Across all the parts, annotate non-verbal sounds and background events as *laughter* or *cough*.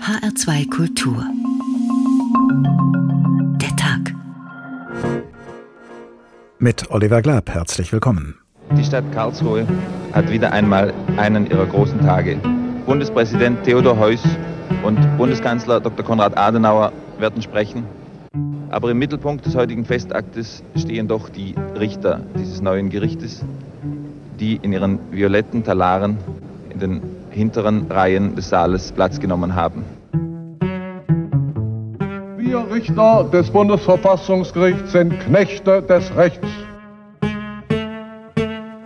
HR2 Kultur. Der Tag. Mit Oliver Glab, herzlich willkommen. Die Stadt Karlsruhe hat wieder einmal einen ihrer großen Tage. Bundespräsident Theodor Heuss und Bundeskanzler Dr. Konrad Adenauer werden sprechen. Aber im Mittelpunkt des heutigen Festaktes stehen doch die Richter dieses neuen Gerichtes, die in ihren violetten Talaren in den hinteren Reihen des Saales Platz genommen haben. Wir Richter des Bundesverfassungsgerichts sind Knechte des Rechts.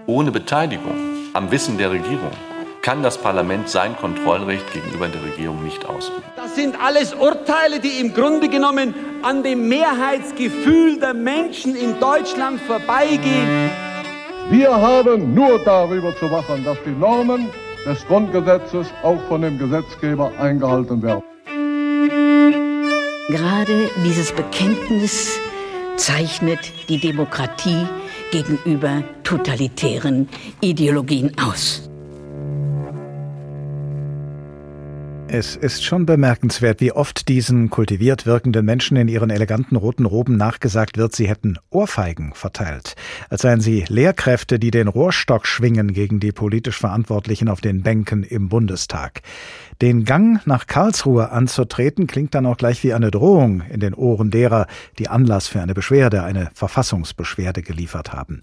Ohne Beteiligung am Wissen der Regierung kann das Parlament sein Kontrollrecht gegenüber der Regierung nicht ausüben. Das sind alles Urteile, die im Grunde genommen an dem Mehrheitsgefühl der Menschen in Deutschland vorbeigehen. Wir haben nur darüber zu wachen, dass die Normen des Grundgesetzes auch von dem Gesetzgeber eingehalten werden. Gerade dieses Bekenntnis zeichnet die Demokratie gegenüber totalitären Ideologien aus. Es ist schon bemerkenswert, wie oft diesen kultiviert wirkenden Menschen in ihren eleganten roten Roben nachgesagt wird, sie hätten Ohrfeigen verteilt, als seien sie Lehrkräfte, die den Rohrstock schwingen gegen die politisch Verantwortlichen auf den Bänken im Bundestag. Den Gang nach Karlsruhe anzutreten klingt dann auch gleich wie eine Drohung in den Ohren derer, die Anlass für eine Beschwerde, eine Verfassungsbeschwerde geliefert haben.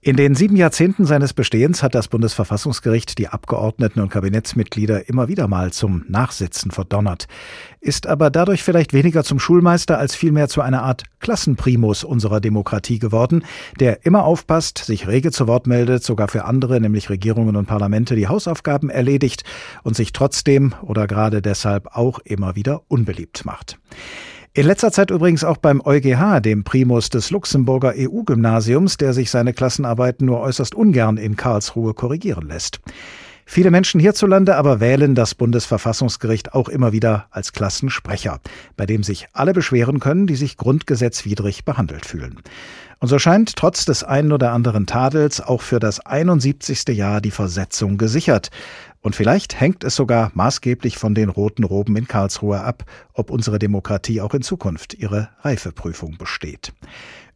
In den sieben Jahrzehnten seines Bestehens hat das Bundesverfassungsgericht die Abgeordneten und Kabinettsmitglieder immer wieder mal zum Nachsitzen verdonnert, ist aber dadurch vielleicht weniger zum Schulmeister als vielmehr zu einer Art Klassenprimus unserer Demokratie geworden, der immer aufpasst, sich rege zu Wort meldet, sogar für andere, nämlich Regierungen und Parlamente, die Hausaufgaben erledigt und sich trotzdem oder gerade deshalb auch immer wieder unbeliebt macht. In letzter Zeit übrigens auch beim EuGH, dem Primus des Luxemburger EU-Gymnasiums, der sich seine Klassenarbeiten nur äußerst ungern in Karlsruhe korrigieren lässt. Viele Menschen hierzulande aber wählen das Bundesverfassungsgericht auch immer wieder als Klassensprecher, bei dem sich alle beschweren können, die sich grundgesetzwidrig behandelt fühlen. Und so scheint trotz des einen oder anderen Tadels auch für das 71. Jahr die Versetzung gesichert. Und vielleicht hängt es sogar maßgeblich von den roten Roben in Karlsruhe ab, ob unsere Demokratie auch in Zukunft ihre Reifeprüfung besteht.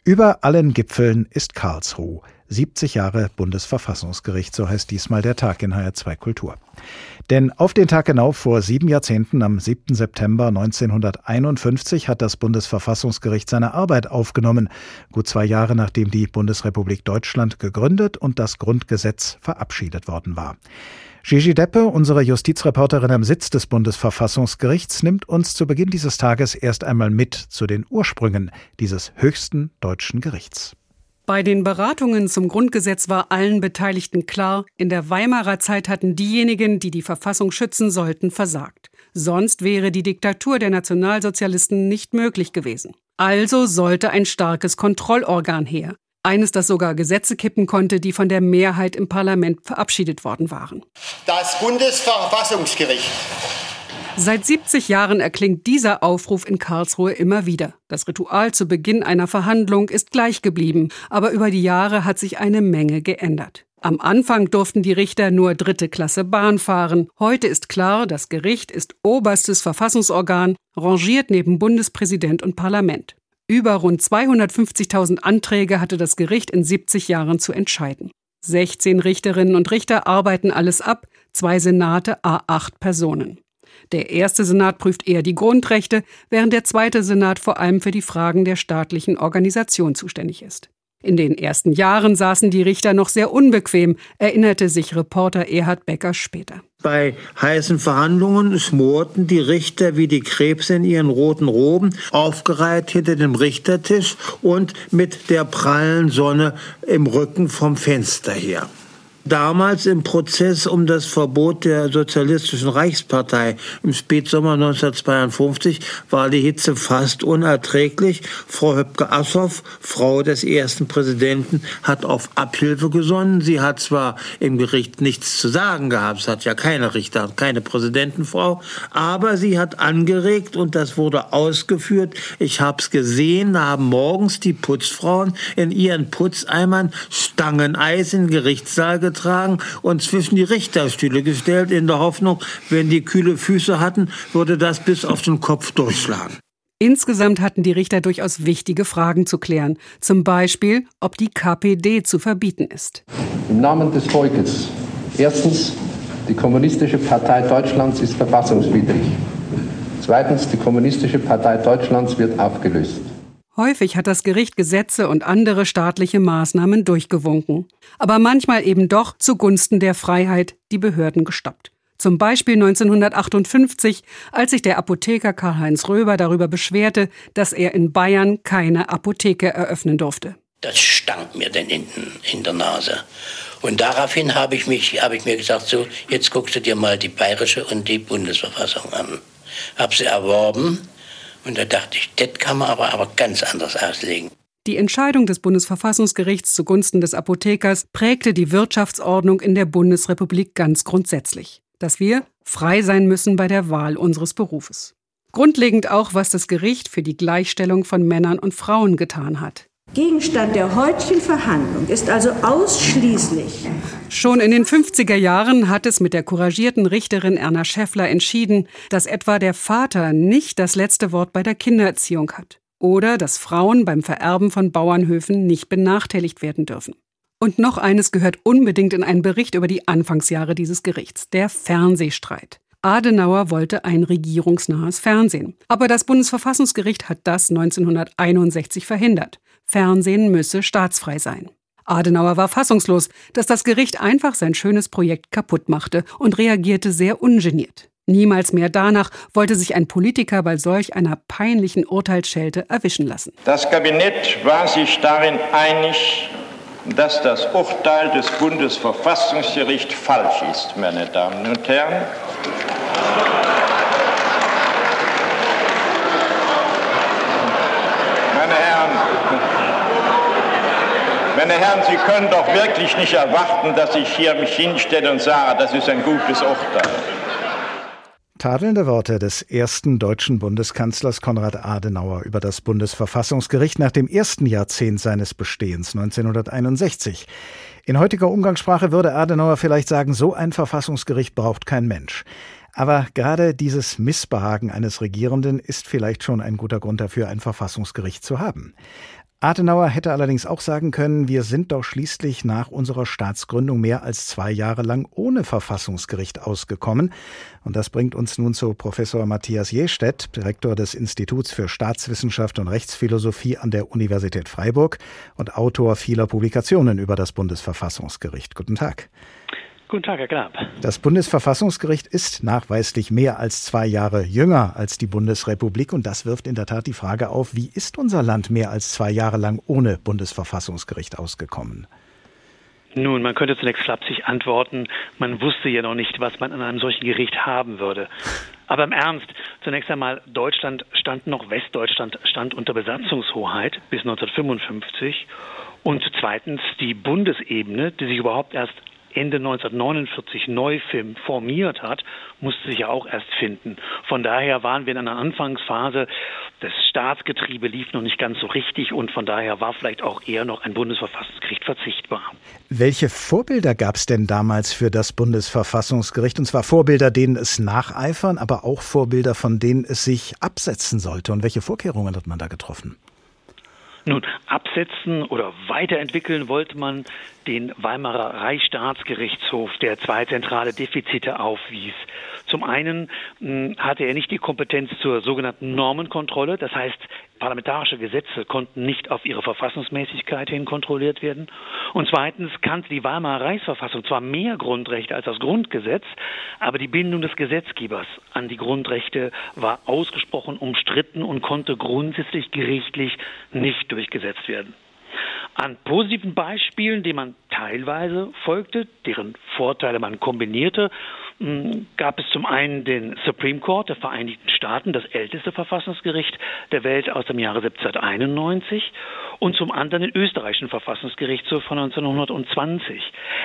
Über allen Gipfeln ist Karlsruhe. 70 Jahre Bundesverfassungsgericht, so heißt diesmal der Tag in HR2 Kultur. Denn auf den Tag genau vor sieben Jahrzehnten, am 7. September 1951, hat das Bundesverfassungsgericht seine Arbeit aufgenommen, gut zwei Jahre nachdem die Bundesrepublik Deutschland gegründet und das Grundgesetz verabschiedet worden war. Gigi Deppe, unsere Justizreporterin am Sitz des Bundesverfassungsgerichts, nimmt uns zu Beginn dieses Tages erst einmal mit zu den Ursprüngen dieses höchsten deutschen Gerichts. Bei den Beratungen zum Grundgesetz war allen Beteiligten klar, in der Weimarer Zeit hatten diejenigen, die die Verfassung schützen sollten, versagt. Sonst wäre die Diktatur der Nationalsozialisten nicht möglich gewesen. Also sollte ein starkes Kontrollorgan her. Eines, das sogar Gesetze kippen konnte, die von der Mehrheit im Parlament verabschiedet worden waren. Das Bundesverfassungsgericht. Seit 70 Jahren erklingt dieser Aufruf in Karlsruhe immer wieder. Das Ritual zu Beginn einer Verhandlung ist gleich geblieben, aber über die Jahre hat sich eine Menge geändert. Am Anfang durften die Richter nur dritte Klasse Bahn fahren. Heute ist klar, das Gericht ist oberstes Verfassungsorgan, rangiert neben Bundespräsident und Parlament. Über rund 250.000 Anträge hatte das Gericht in 70 Jahren zu entscheiden. 16 Richterinnen und Richter arbeiten alles ab, zwei Senate a acht Personen. Der erste Senat prüft eher die Grundrechte, während der zweite Senat vor allem für die Fragen der staatlichen Organisation zuständig ist. In den ersten Jahren saßen die Richter noch sehr unbequem, erinnerte sich Reporter Erhard Becker später. Bei heißen Verhandlungen schmorten die Richter wie die Krebse in ihren roten Roben, aufgereiht hinter dem Richtertisch und mit der prallen Sonne im Rücken vom Fenster her. Damals im Prozess um das Verbot der Sozialistischen Reichspartei im Spätsommer 1952 war die Hitze fast unerträglich. Frau Höpke-Assoff, Frau des ersten Präsidenten, hat auf Abhilfe gesonnen. Sie hat zwar im Gericht nichts zu sagen gehabt, es hat ja keine Richter keine Präsidentenfrau, aber sie hat angeregt und das wurde ausgeführt. Ich habe es gesehen, da haben morgens die Putzfrauen in ihren Putzeimern Stangeneis in den Gerichtssaal getragen und zwischen die Richterstühle gestellt, in der Hoffnung, wenn die kühle Füße hatten, würde das bis auf den Kopf durchschlagen. Insgesamt hatten die Richter durchaus wichtige Fragen zu klären. Zum Beispiel, ob die KPD zu verbieten ist. Im Namen des Volkes. Erstens, die Kommunistische Partei Deutschlands ist verfassungswidrig. Zweitens, die Kommunistische Partei Deutschlands wird aufgelöst. Häufig hat das Gericht Gesetze und andere staatliche Maßnahmen durchgewunken, aber manchmal eben doch zugunsten der Freiheit die Behörden gestoppt. Zum Beispiel 1958, als sich der Apotheker Karl-Heinz Röber darüber beschwerte, dass er in Bayern keine Apotheke eröffnen durfte. Das stank mir denn hinten in der Nase. Und daraufhin habe ich, mich, habe ich mir gesagt, so, jetzt guckst du dir mal die bayerische und die Bundesverfassung an. Habe sie erworben und da dachte ich, das kann man aber, aber ganz anders auslegen. Die Entscheidung des Bundesverfassungsgerichts zugunsten des Apothekers prägte die Wirtschaftsordnung in der Bundesrepublik ganz grundsätzlich dass wir frei sein müssen bei der Wahl unseres Berufes. Grundlegend auch, was das Gericht für die Gleichstellung von Männern und Frauen getan hat. Gegenstand der heutigen Verhandlung ist also ausschließlich. Schon in den 50er Jahren hat es mit der couragierten Richterin Erna Schäffler entschieden, dass etwa der Vater nicht das letzte Wort bei der Kindererziehung hat oder dass Frauen beim Vererben von Bauernhöfen nicht benachteiligt werden dürfen. Und noch eines gehört unbedingt in einen Bericht über die Anfangsjahre dieses Gerichts, der Fernsehstreit. Adenauer wollte ein regierungsnahes Fernsehen. Aber das Bundesverfassungsgericht hat das 1961 verhindert. Fernsehen müsse staatsfrei sein. Adenauer war fassungslos, dass das Gericht einfach sein schönes Projekt kaputt machte und reagierte sehr ungeniert. Niemals mehr danach wollte sich ein Politiker bei solch einer peinlichen Urteilsschelte erwischen lassen. Das Kabinett war sich darin einig, dass das Urteil des Bundesverfassungsgerichts falsch ist, meine Damen und Herren. Meine Herren, meine Herren, Sie können doch wirklich nicht erwarten, dass ich hier mich hinstelle und sage, das ist ein gutes Urteil. Tadelnde Worte des ersten deutschen Bundeskanzlers Konrad Adenauer über das Bundesverfassungsgericht nach dem ersten Jahrzehnt seines Bestehens 1961. In heutiger Umgangssprache würde Adenauer vielleicht sagen, so ein Verfassungsgericht braucht kein Mensch. Aber gerade dieses Missbehagen eines Regierenden ist vielleicht schon ein guter Grund dafür, ein Verfassungsgericht zu haben. Adenauer hätte allerdings auch sagen können, wir sind doch schließlich nach unserer Staatsgründung mehr als zwei Jahre lang ohne Verfassungsgericht ausgekommen. Und das bringt uns nun zu Professor Matthias Jestedt, Direktor des Instituts für Staatswissenschaft und Rechtsphilosophie an der Universität Freiburg und Autor vieler Publikationen über das Bundesverfassungsgericht. Guten Tag. Guten Tag, Herr Knapp. Das Bundesverfassungsgericht ist nachweislich mehr als zwei Jahre jünger als die Bundesrepublik und das wirft in der Tat die Frage auf, wie ist unser Land mehr als zwei Jahre lang ohne Bundesverfassungsgericht ausgekommen? Nun, man könnte zunächst flapsig antworten, man wusste ja noch nicht, was man an einem solchen Gericht haben würde. Aber im Ernst, zunächst einmal, Deutschland stand noch, Westdeutschland stand unter Besatzungshoheit bis 1955. Und zweitens die Bundesebene, die sich überhaupt erst Ende 1949 neu formiert hat, musste sich ja auch erst finden. Von daher waren wir in einer Anfangsphase. Das Staatsgetriebe lief noch nicht ganz so richtig und von daher war vielleicht auch eher noch ein Bundesverfassungsgericht verzichtbar. Welche Vorbilder gab es denn damals für das Bundesverfassungsgericht? Und zwar Vorbilder, denen es nacheifern, aber auch Vorbilder, von denen es sich absetzen sollte. Und welche Vorkehrungen hat man da getroffen? Nun, absetzen oder weiterentwickeln wollte man den Weimarer Reichsstaatsgerichtshof, der zwei zentrale Defizite aufwies. Zum einen hm, hatte er nicht die Kompetenz zur sogenannten Normenkontrolle, das heißt, parlamentarische Gesetze konnten nicht auf ihre Verfassungsmäßigkeit hin kontrolliert werden. Und zweitens kannte die Weimarer Reichsverfassung zwar mehr Grundrechte als das Grundgesetz, aber die Bindung des Gesetzgebers an die Grundrechte war ausgesprochen umstritten und konnte grundsätzlich gerichtlich nicht durchgesetzt werden. An positiven Beispielen, denen man teilweise folgte, deren Vorteile man kombinierte, gab es zum einen den Supreme Court der Vereinigten Staaten, das älteste Verfassungsgericht der Welt aus dem Jahre 1791. und zum anderen den österreichischen Verfassungsgerichtshof von 1920.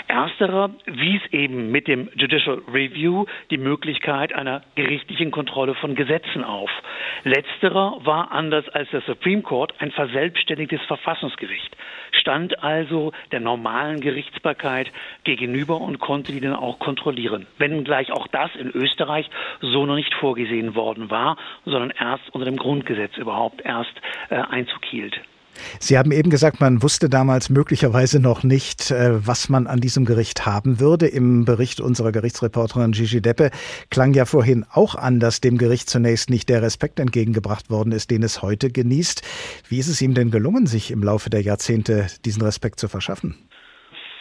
Ersterer wies eben mit dem Judicial Review die Möglichkeit einer gerichtlichen Kontrolle von Gesetzen auf. Letzterer war anders als der Supreme Court ein verselbstständigtes Verfassungsgericht, stand also der normalen Gerichtsbarkeit gegenüber und konnte die dann auch kontrollieren. Wenngleich auch das in Österreich so noch nicht vorgesehen worden war, sondern erst unter dem Grundgesetz überhaupt erst äh, Einzug hielt. Sie haben eben gesagt, man wusste damals möglicherweise noch nicht, äh, was man an diesem Gericht haben würde. Im Bericht unserer Gerichtsreporterin Gigi Deppe klang ja vorhin auch an, dass dem Gericht zunächst nicht der Respekt entgegengebracht worden ist, den es heute genießt. Wie ist es ihm denn gelungen, sich im Laufe der Jahrzehnte diesen Respekt zu verschaffen?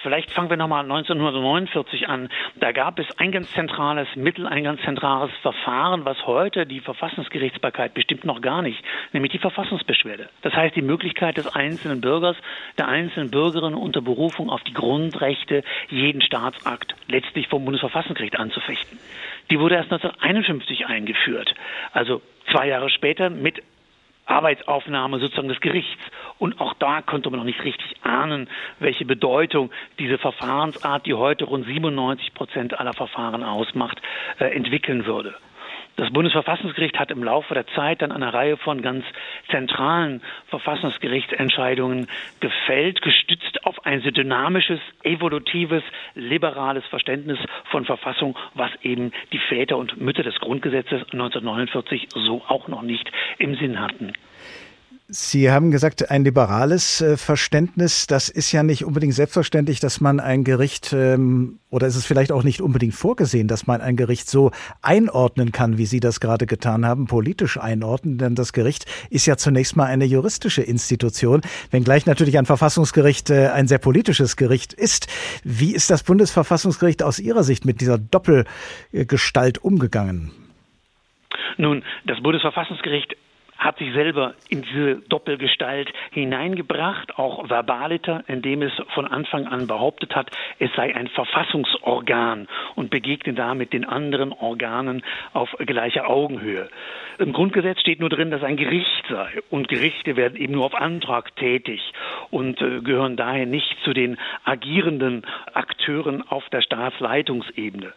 Vielleicht fangen wir nochmal 1949 an. Da gab es ein ganz zentrales Mittel, ein ganz zentrales Verfahren, was heute die Verfassungsgerichtsbarkeit bestimmt noch gar nicht, nämlich die Verfassungsbeschwerde. Das heißt, die Möglichkeit des einzelnen Bürgers, der einzelnen Bürgerin unter Berufung auf die Grundrechte jeden Staatsakt letztlich vom Bundesverfassungsgericht anzufechten. Die wurde erst 1951 eingeführt. Also zwei Jahre später mit Arbeitsaufnahme sozusagen des Gerichts. Und auch da konnte man noch nicht richtig ahnen, welche Bedeutung diese Verfahrensart, die heute rund 97 Prozent aller Verfahren ausmacht, äh, entwickeln würde. Das Bundesverfassungsgericht hat im Laufe der Zeit dann eine Reihe von ganz zentralen Verfassungsgerichtsentscheidungen gefällt, gestützt auf ein sehr dynamisches, evolutives, liberales Verständnis von Verfassung, was eben die Väter und Mütter des Grundgesetzes 1949 so auch noch nicht im Sinn hatten. Sie haben gesagt, ein liberales äh, Verständnis, das ist ja nicht unbedingt selbstverständlich, dass man ein Gericht, ähm, oder ist es vielleicht auch nicht unbedingt vorgesehen, dass man ein Gericht so einordnen kann, wie Sie das gerade getan haben, politisch einordnen, denn das Gericht ist ja zunächst mal eine juristische Institution, wenngleich natürlich ein Verfassungsgericht äh, ein sehr politisches Gericht ist. Wie ist das Bundesverfassungsgericht aus Ihrer Sicht mit dieser Doppelgestalt umgegangen? Nun, das Bundesverfassungsgericht hat sich selber in diese Doppelgestalt hineingebracht, auch verbaliter, indem es von Anfang an behauptet hat, es sei ein Verfassungsorgan und begegnet damit den anderen Organen auf gleicher Augenhöhe. Im Grundgesetz steht nur drin, dass ein Gericht sei und Gerichte werden eben nur auf Antrag tätig und äh, gehören daher nicht zu den agierenden Akteuren auf der Staatsleitungsebene.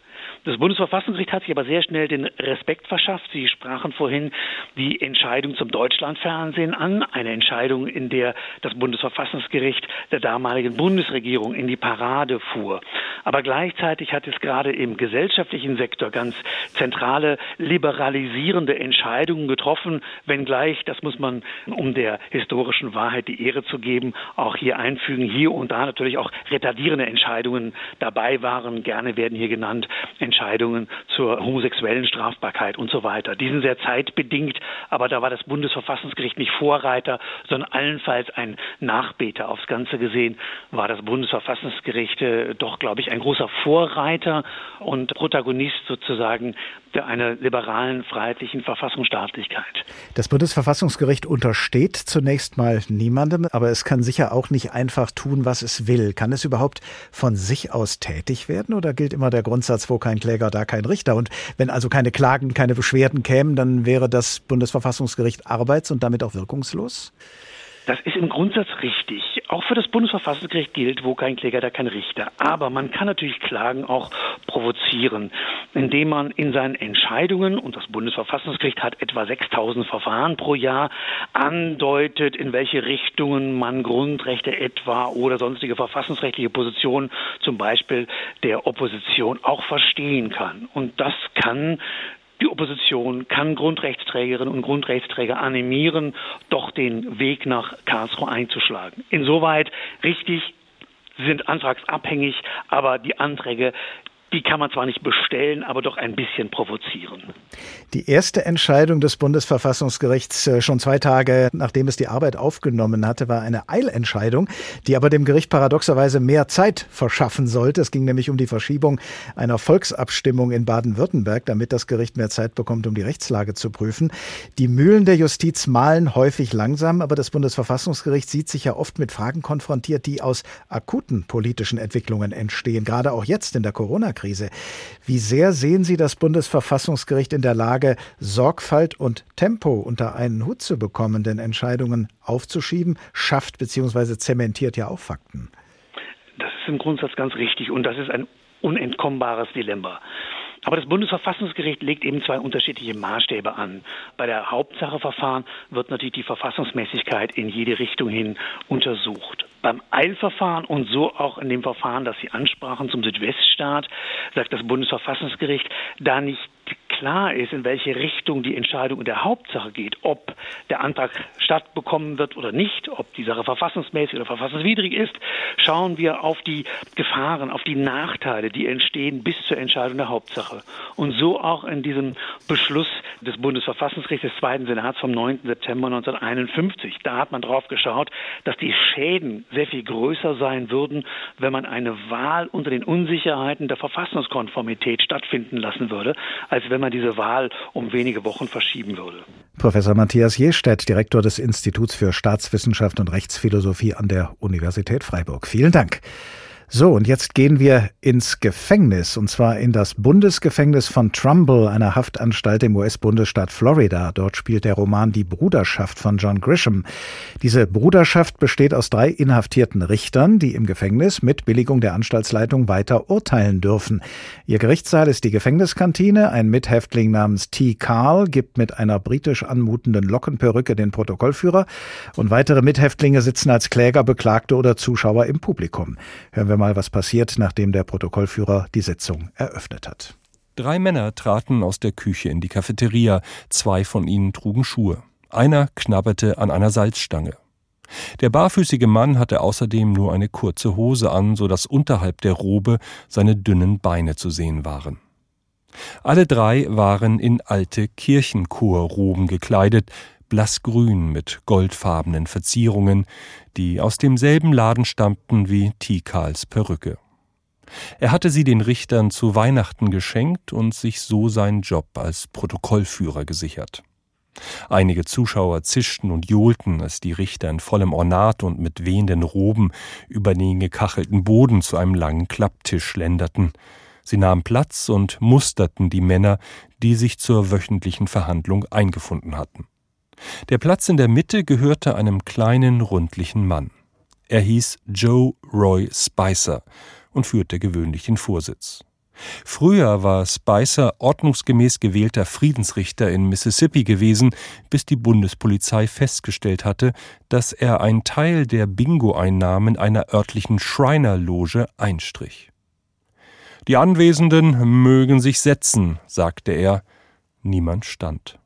Das Bundesverfassungsgericht hat sich aber sehr schnell den Respekt verschafft. Sie sprachen vorhin die Entscheidung zum Deutschlandfernsehen an, eine Entscheidung, in der das Bundesverfassungsgericht der damaligen Bundesregierung in die Parade fuhr. Aber gleichzeitig hat es gerade im gesellschaftlichen Sektor ganz zentrale liberalisierende Entscheidungen getroffen, wenngleich, das muss man, um der historischen Wahrheit die Ehre zu geben, auch hier einfügen, hier und da natürlich auch retardierende Entscheidungen dabei waren. Gerne werden hier genannt Entscheidungen zur homosexuellen Strafbarkeit und so weiter. Die sind sehr zeitbedingt, aber da war das Bundesverfassungsgericht nicht Vorreiter, sondern allenfalls ein Nachbeter. Aufs Ganze gesehen war das Bundesverfassungsgericht äh, doch, glaube ich, ein großer Vorreiter und Protagonist sozusagen einer liberalen, freiheitlichen Verfassungsstaatlichkeit. Das Bundesverfassungsgericht untersteht zunächst mal niemandem, aber es kann sicher auch nicht einfach tun, was es will. Kann es überhaupt von sich aus tätig werden oder gilt immer der Grundsatz, wo kein Kläger, da kein Richter? Und wenn also keine Klagen, keine Beschwerden kämen, dann wäre das Bundesverfassungsgericht arbeits- und damit auch wirkungslos? Das ist im Grundsatz richtig. Auch für das Bundesverfassungsgericht gilt, wo kein Kläger, da kein Richter. Aber man kann natürlich Klagen auch provozieren, indem man in seinen Entscheidungen, und das Bundesverfassungsgericht hat etwa 6000 Verfahren pro Jahr, andeutet, in welche Richtungen man Grundrechte etwa oder sonstige verfassungsrechtliche Positionen, zum Beispiel der Opposition, auch verstehen kann. Und das kann die Opposition kann Grundrechtsträgerinnen und Grundrechtsträger animieren, doch den Weg nach Karlsruhe einzuschlagen. Insoweit richtig, sie sind antragsabhängig, aber die Anträge die kann man zwar nicht bestellen, aber doch ein bisschen provozieren. Die erste Entscheidung des Bundesverfassungsgerichts äh, schon zwei Tage nachdem es die Arbeit aufgenommen hatte, war eine Eilentscheidung, die aber dem Gericht paradoxerweise mehr Zeit verschaffen sollte. Es ging nämlich um die Verschiebung einer Volksabstimmung in Baden-Württemberg, damit das Gericht mehr Zeit bekommt, um die Rechtslage zu prüfen. Die Mühlen der Justiz malen häufig langsam, aber das Bundesverfassungsgericht sieht sich ja oft mit Fragen konfrontiert, die aus akuten politischen Entwicklungen entstehen, gerade auch jetzt in der Corona Corona-Krise. Wie sehr sehen Sie das Bundesverfassungsgericht in der Lage, Sorgfalt und Tempo unter einen Hut zu bekommen? Denn Entscheidungen aufzuschieben schafft bzw. zementiert ja auch Fakten. Das ist im Grundsatz ganz richtig und das ist ein unentkommbares Dilemma. Aber das Bundesverfassungsgericht legt eben zwei unterschiedliche Maßstäbe an. Bei der Hauptsacheverfahren wird natürlich die Verfassungsmäßigkeit in jede Richtung hin untersucht. Beim Eilverfahren und so auch in dem Verfahren, das Sie ansprachen zum Südweststaat, sagt das Bundesverfassungsgericht, da nicht klar ist, in welche Richtung die Entscheidung in der Hauptsache geht, ob der Antrag stattbekommen wird oder nicht, ob die Sache verfassungsmäßig oder verfassungswidrig ist, schauen wir auf die Gefahren, auf die Nachteile, die entstehen bis zur Entscheidung der Hauptsache. Und so auch in diesem Beschluss des Bundesverfassungsgerichts des Zweiten Senats vom 9. September 1951. Da hat man drauf geschaut, dass die Schäden sehr viel größer sein würden, wenn man eine Wahl unter den Unsicherheiten der Verfassungskonformität stattfinden lassen würde, als wenn man diese Wahl um wenige Wochen verschieben würde. Professor Matthias Jestedt, Direktor des Instituts für Staatswissenschaft und Rechtsphilosophie an der Universität Freiburg. Vielen Dank. So, und jetzt gehen wir ins Gefängnis, und zwar in das Bundesgefängnis von Trumbull, einer Haftanstalt im US-Bundesstaat Florida. Dort spielt der Roman Die Bruderschaft von John Grisham. Diese Bruderschaft besteht aus drei inhaftierten Richtern, die im Gefängnis mit Billigung der Anstaltsleitung weiter urteilen dürfen. Ihr Gerichtssaal ist die Gefängniskantine. Ein Mithäftling namens T. Carl gibt mit einer britisch anmutenden Lockenperücke den Protokollführer, und weitere Mithäftlinge sitzen als Kläger, Beklagte oder Zuschauer im Publikum. Hören wir wir mal, was passiert, nachdem der Protokollführer die Sitzung eröffnet hat. Drei Männer traten aus der Küche in die Cafeteria. Zwei von ihnen trugen Schuhe. Einer knabberte an einer Salzstange. Der barfüßige Mann hatte außerdem nur eine kurze Hose an, so dass unterhalb der Robe seine dünnen Beine zu sehen waren. Alle drei waren in alte Kirchenchorroben gekleidet, blassgrün mit goldfarbenen Verzierungen, die aus demselben Laden stammten wie Tikals Perücke. Er hatte sie den Richtern zu Weihnachten geschenkt und sich so seinen Job als Protokollführer gesichert. Einige Zuschauer zischten und johlten, als die Richter in vollem Ornat und mit wehenden Roben über den gekachelten Boden zu einem langen Klapptisch schlenderten. Sie nahmen Platz und musterten die Männer, die sich zur wöchentlichen Verhandlung eingefunden hatten. Der Platz in der Mitte gehörte einem kleinen, rundlichen Mann. Er hieß Joe Roy Spicer und führte gewöhnlich den Vorsitz. Früher war Spicer ordnungsgemäß gewählter Friedensrichter in Mississippi gewesen, bis die Bundespolizei festgestellt hatte, dass er einen Teil der Bingo-Einnahmen einer örtlichen Schreinerloge einstrich. Die Anwesenden mögen sich setzen, sagte er. Niemand stand.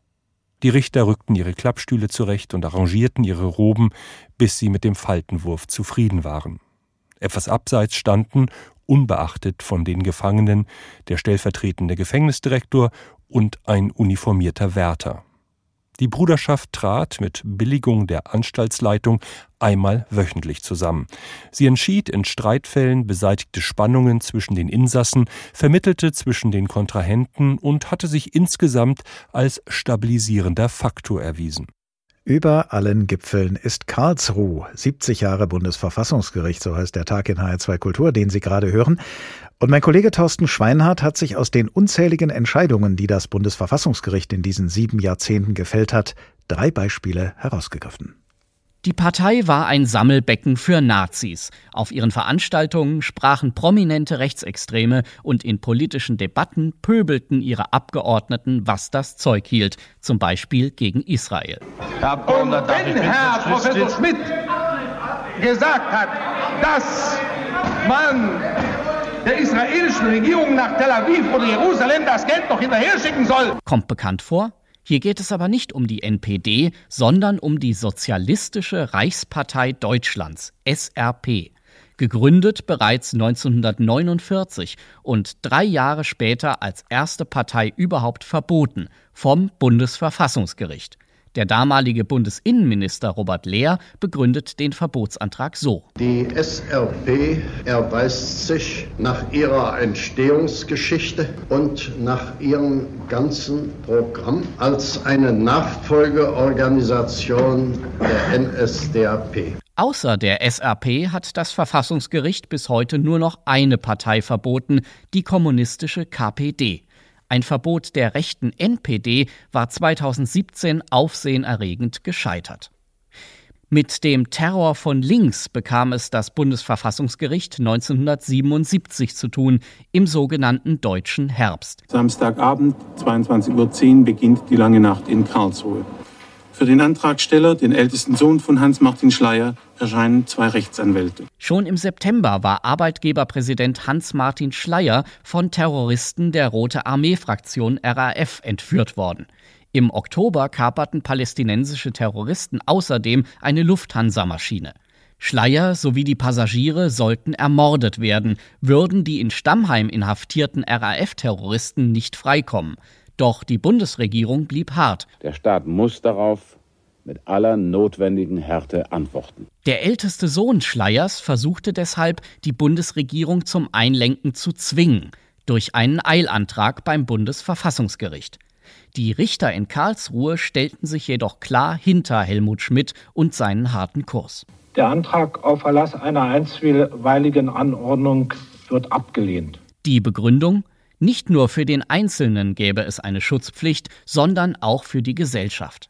Die Richter rückten ihre Klappstühle zurecht und arrangierten ihre Roben, bis sie mit dem Faltenwurf zufrieden waren. Etwas abseits standen, unbeachtet von den Gefangenen, der stellvertretende Gefängnisdirektor und ein uniformierter Wärter. Die Bruderschaft trat mit Billigung der Anstaltsleitung einmal wöchentlich zusammen. Sie entschied in Streitfällen, beseitigte Spannungen zwischen den Insassen, vermittelte zwischen den Kontrahenten und hatte sich insgesamt als stabilisierender Faktor erwiesen. Über allen Gipfeln ist Karlsruhe, 70 Jahre Bundesverfassungsgericht, so heißt der Tag in HR2 Kultur, den Sie gerade hören. Und mein Kollege Thorsten Schweinhardt hat sich aus den unzähligen Entscheidungen, die das Bundesverfassungsgericht in diesen sieben Jahrzehnten gefällt hat, drei Beispiele herausgegriffen. Die Partei war ein Sammelbecken für Nazis. Auf ihren Veranstaltungen sprachen prominente Rechtsextreme und in politischen Debatten pöbelten ihre Abgeordneten, was das Zeug hielt, zum Beispiel gegen Israel. Und wenn Herr Professor Schmidt gesagt hat, dass man der israelischen Regierung nach Tel Aviv oder Jerusalem das Geld noch hinterher schicken soll. Kommt bekannt vor? Hier geht es aber nicht um die NPD, sondern um die Sozialistische Reichspartei Deutschlands, SRP. Gegründet bereits 1949 und drei Jahre später als erste Partei überhaupt verboten vom Bundesverfassungsgericht. Der damalige Bundesinnenminister Robert Lehr begründet den Verbotsantrag so. Die SRP erweist sich nach ihrer Entstehungsgeschichte und nach ihrem ganzen Programm als eine Nachfolgeorganisation der NSDAP. Außer der SRP hat das Verfassungsgericht bis heute nur noch eine Partei verboten, die kommunistische KPD. Ein Verbot der rechten NPD war 2017 aufsehenerregend gescheitert. Mit dem Terror von links bekam es das Bundesverfassungsgericht 1977 zu tun, im sogenannten Deutschen Herbst. Samstagabend, 22.10 Uhr, beginnt die lange Nacht in Karlsruhe. Für den Antragsteller, den ältesten Sohn von Hans-Martin Schleyer, erscheinen zwei Rechtsanwälte. Schon im September war Arbeitgeberpräsident Hans-Martin Schleyer von Terroristen der Rote Armee-Fraktion RAF entführt worden. Im Oktober kaperten palästinensische Terroristen außerdem eine Lufthansa-Maschine. Schleier sowie die Passagiere sollten ermordet werden, würden die in Stammheim inhaftierten RAF-Terroristen nicht freikommen. Doch die Bundesregierung blieb hart. Der Staat muss darauf mit aller notwendigen Härte antworten. Der älteste Sohn Schleiers versuchte deshalb, die Bundesregierung zum Einlenken zu zwingen, durch einen Eilantrag beim Bundesverfassungsgericht. Die Richter in Karlsruhe stellten sich jedoch klar hinter Helmut Schmidt und seinen harten Kurs. Der Antrag auf Erlass einer einstweiligen Anordnung wird abgelehnt. Die Begründung? Nicht nur für den Einzelnen gäbe es eine Schutzpflicht, sondern auch für die Gesellschaft.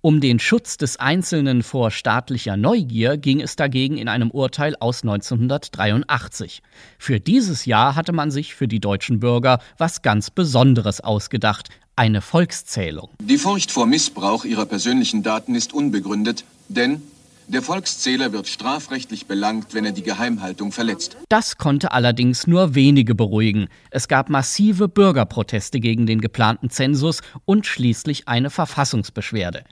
Um den Schutz des Einzelnen vor staatlicher Neugier ging es dagegen in einem Urteil aus 1983. Für dieses Jahr hatte man sich für die deutschen Bürger was ganz Besonderes ausgedacht, eine Volkszählung. Die Furcht vor Missbrauch ihrer persönlichen Daten ist unbegründet, denn der Volkszähler wird strafrechtlich belangt, wenn er die Geheimhaltung verletzt. Das konnte allerdings nur wenige beruhigen. Es gab massive Bürgerproteste gegen den geplanten Zensus und schließlich eine Verfassungsbeschwerde.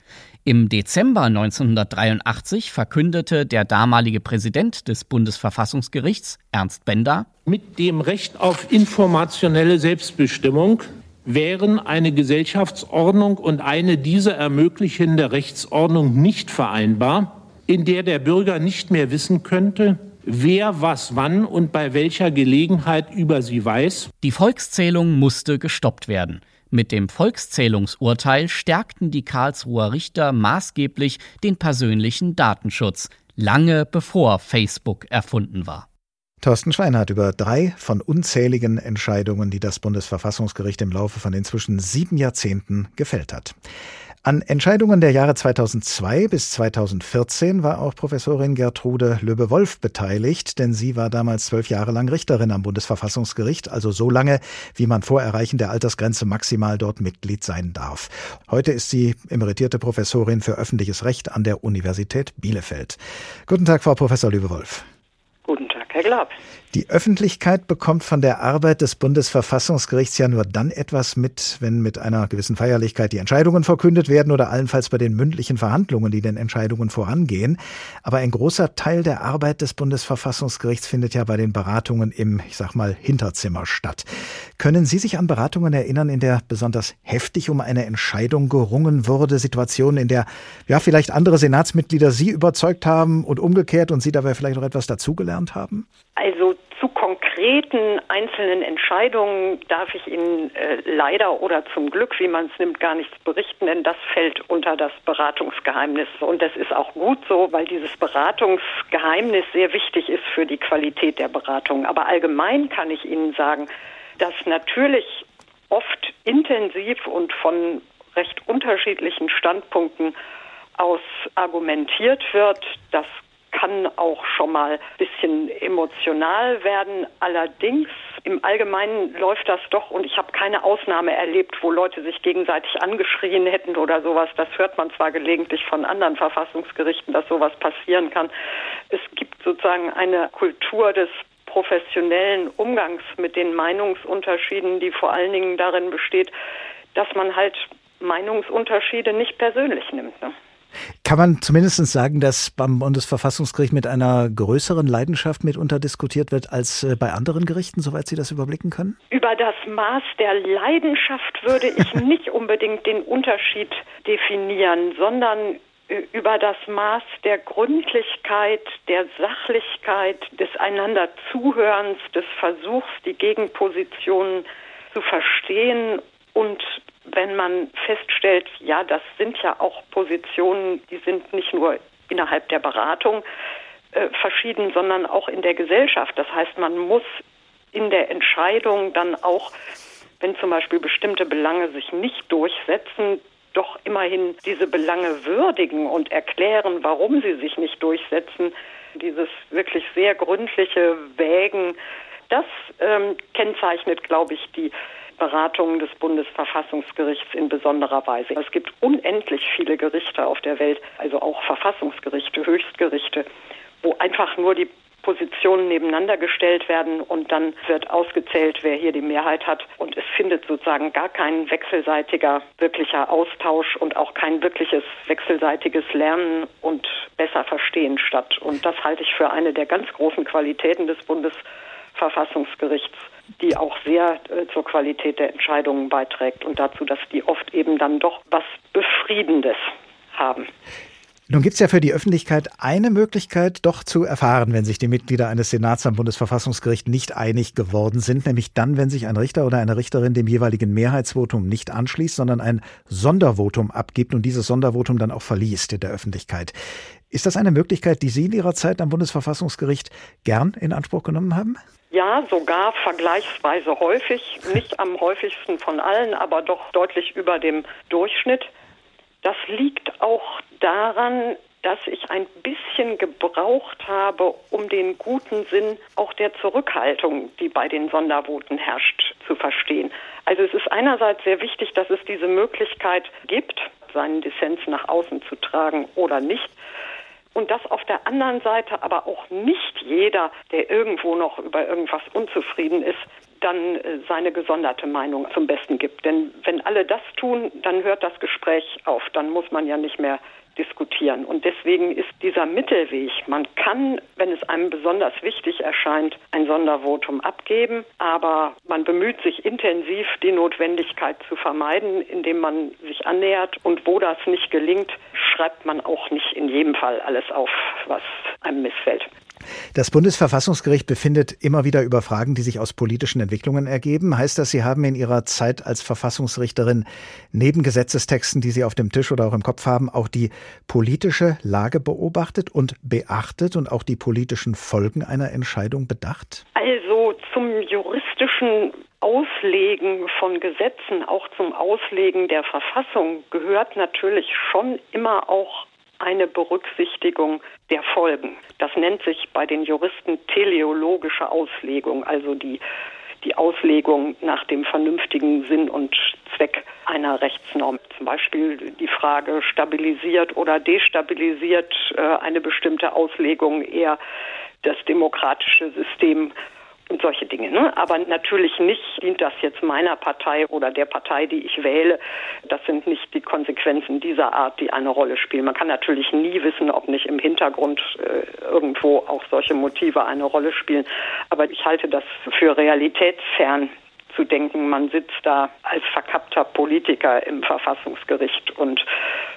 Im Dezember 1983 verkündete der damalige Präsident des Bundesverfassungsgerichts, Ernst Bender, Mit dem Recht auf informationelle Selbstbestimmung wären eine Gesellschaftsordnung und eine diese ermöglichende Rechtsordnung nicht vereinbar, in der der Bürger nicht mehr wissen könnte, wer was wann und bei welcher Gelegenheit über sie weiß. Die Volkszählung musste gestoppt werden. Mit dem Volkszählungsurteil stärkten die Karlsruher Richter maßgeblich den persönlichen Datenschutz, lange bevor Facebook erfunden war. Thorsten Schweinhardt über drei von unzähligen Entscheidungen, die das Bundesverfassungsgericht im Laufe von inzwischen sieben Jahrzehnten gefällt hat. An Entscheidungen der Jahre 2002 bis 2014 war auch Professorin Gertrude Löbe-Wolf beteiligt, denn sie war damals zwölf Jahre lang Richterin am Bundesverfassungsgericht, also so lange, wie man vor Erreichen der Altersgrenze maximal dort Mitglied sein darf. Heute ist sie emeritierte Professorin für öffentliches Recht an der Universität Bielefeld. Guten Tag, Frau Professor Löbe-Wolf. Herr Glaub. Die Öffentlichkeit bekommt von der Arbeit des Bundesverfassungsgerichts ja nur dann etwas mit, wenn mit einer gewissen Feierlichkeit die Entscheidungen verkündet werden oder allenfalls bei den mündlichen Verhandlungen, die den Entscheidungen vorangehen. Aber ein großer Teil der Arbeit des Bundesverfassungsgerichts findet ja bei den Beratungen im, ich sag mal, Hinterzimmer statt. Können Sie sich an Beratungen erinnern, in der besonders heftig um eine Entscheidung gerungen wurde, Situationen, in der ja vielleicht andere Senatsmitglieder Sie überzeugt haben und umgekehrt und Sie dabei vielleicht noch etwas dazugelernt haben? Also zu konkreten einzelnen Entscheidungen darf ich Ihnen äh, leider oder zum Glück, wie man es nimmt, gar nichts berichten, denn das fällt unter das Beratungsgeheimnis. Und das ist auch gut so, weil dieses Beratungsgeheimnis sehr wichtig ist für die Qualität der Beratung. Aber allgemein kann ich Ihnen sagen, dass natürlich oft intensiv und von recht unterschiedlichen Standpunkten aus argumentiert wird, dass kann auch schon mal ein bisschen emotional werden. Allerdings im Allgemeinen läuft das doch und ich habe keine Ausnahme erlebt, wo Leute sich gegenseitig angeschrien hätten oder sowas. Das hört man zwar gelegentlich von anderen Verfassungsgerichten, dass sowas passieren kann. Es gibt sozusagen eine Kultur des professionellen Umgangs mit den Meinungsunterschieden, die vor allen Dingen darin besteht, dass man halt Meinungsunterschiede nicht persönlich nimmt. Ne? Kann man zumindest sagen, dass beim Bundesverfassungsgericht mit einer größeren Leidenschaft mitunter diskutiert wird als äh, bei anderen Gerichten, soweit Sie das überblicken können? Über das Maß der Leidenschaft würde ich *laughs* nicht unbedingt den Unterschied definieren, sondern äh, über das Maß der Gründlichkeit, der Sachlichkeit, des einander Zuhörens, des Versuchs, die Gegenpositionen zu verstehen und wenn man feststellt, ja, das sind ja auch Positionen, die sind nicht nur innerhalb der Beratung äh, verschieden, sondern auch in der Gesellschaft. Das heißt, man muss in der Entscheidung dann auch, wenn zum Beispiel bestimmte Belange sich nicht durchsetzen, doch immerhin diese Belange würdigen und erklären, warum sie sich nicht durchsetzen. Dieses wirklich sehr gründliche Wägen, das ähm, kennzeichnet, glaube ich, die Beratungen des Bundesverfassungsgerichts in besonderer Weise. Es gibt unendlich viele Gerichte auf der Welt, also auch Verfassungsgerichte, Höchstgerichte, wo einfach nur die Positionen nebeneinander gestellt werden und dann wird ausgezählt, wer hier die Mehrheit hat. Und es findet sozusagen gar kein wechselseitiger, wirklicher Austausch und auch kein wirkliches wechselseitiges Lernen und besser Verstehen statt. Und das halte ich für eine der ganz großen Qualitäten des Bundesverfassungsgerichts die auch sehr äh, zur Qualität der Entscheidungen beiträgt und dazu, dass die oft eben dann doch was Befriedendes haben. Nun gibt es ja für die Öffentlichkeit eine Möglichkeit, doch zu erfahren, wenn sich die Mitglieder eines Senats am Bundesverfassungsgericht nicht einig geworden sind, nämlich dann, wenn sich ein Richter oder eine Richterin dem jeweiligen Mehrheitsvotum nicht anschließt, sondern ein Sondervotum abgibt und dieses Sondervotum dann auch verliest in der Öffentlichkeit. Ist das eine Möglichkeit, die Sie in Ihrer Zeit am Bundesverfassungsgericht gern in Anspruch genommen haben? Ja, sogar vergleichsweise häufig, nicht am häufigsten von allen, aber doch deutlich über dem Durchschnitt. Das liegt auch daran, dass ich ein bisschen gebraucht habe, um den guten Sinn auch der Zurückhaltung, die bei den Sondervoten herrscht, zu verstehen. Also es ist einerseits sehr wichtig, dass es diese Möglichkeit gibt, seinen Dissens nach außen zu tragen oder nicht. Und dass auf der anderen Seite aber auch nicht jeder, der irgendwo noch über irgendwas unzufrieden ist, dann äh, seine gesonderte Meinung zum Besten gibt. Denn wenn alle das tun, dann hört das Gespräch auf. Dann muss man ja nicht mehr diskutieren. Und deswegen ist dieser Mittelweg, man kann, wenn es einem besonders wichtig erscheint, ein Sondervotum abgeben, aber man bemüht sich intensiv, die Notwendigkeit zu vermeiden, indem man sich annähert. Und wo das nicht gelingt, schreibt man auch nicht in jedem Fall alles auf, was einem missfällt. Das Bundesverfassungsgericht befindet immer wieder über Fragen, die sich aus politischen Entwicklungen ergeben. Heißt das, Sie haben in Ihrer Zeit als Verfassungsrichterin neben Gesetzestexten, die Sie auf dem Tisch oder auch im Kopf haben, auch die politische Lage beobachtet und beachtet und auch die politischen Folgen einer Entscheidung bedacht? Also zum juristischen Auslegen von Gesetzen, auch zum Auslegen der Verfassung gehört natürlich schon immer auch eine Berücksichtigung der Folgen. Das nennt sich bei den Juristen teleologische Auslegung, also die, die Auslegung nach dem vernünftigen Sinn und Zweck einer Rechtsnorm. Zum Beispiel die Frage, stabilisiert oder destabilisiert äh, eine bestimmte Auslegung eher das demokratische System und solche Dinge. Ne? Aber natürlich nicht dient das jetzt meiner Partei oder der Partei, die ich wähle. Das sind nicht die Konsequenzen dieser Art, die eine Rolle spielen. Man kann natürlich nie wissen, ob nicht im Hintergrund äh, irgendwo auch solche Motive eine Rolle spielen. Aber ich halte das für realitätsfern zu denken, man sitzt da als verkappter Politiker im Verfassungsgericht und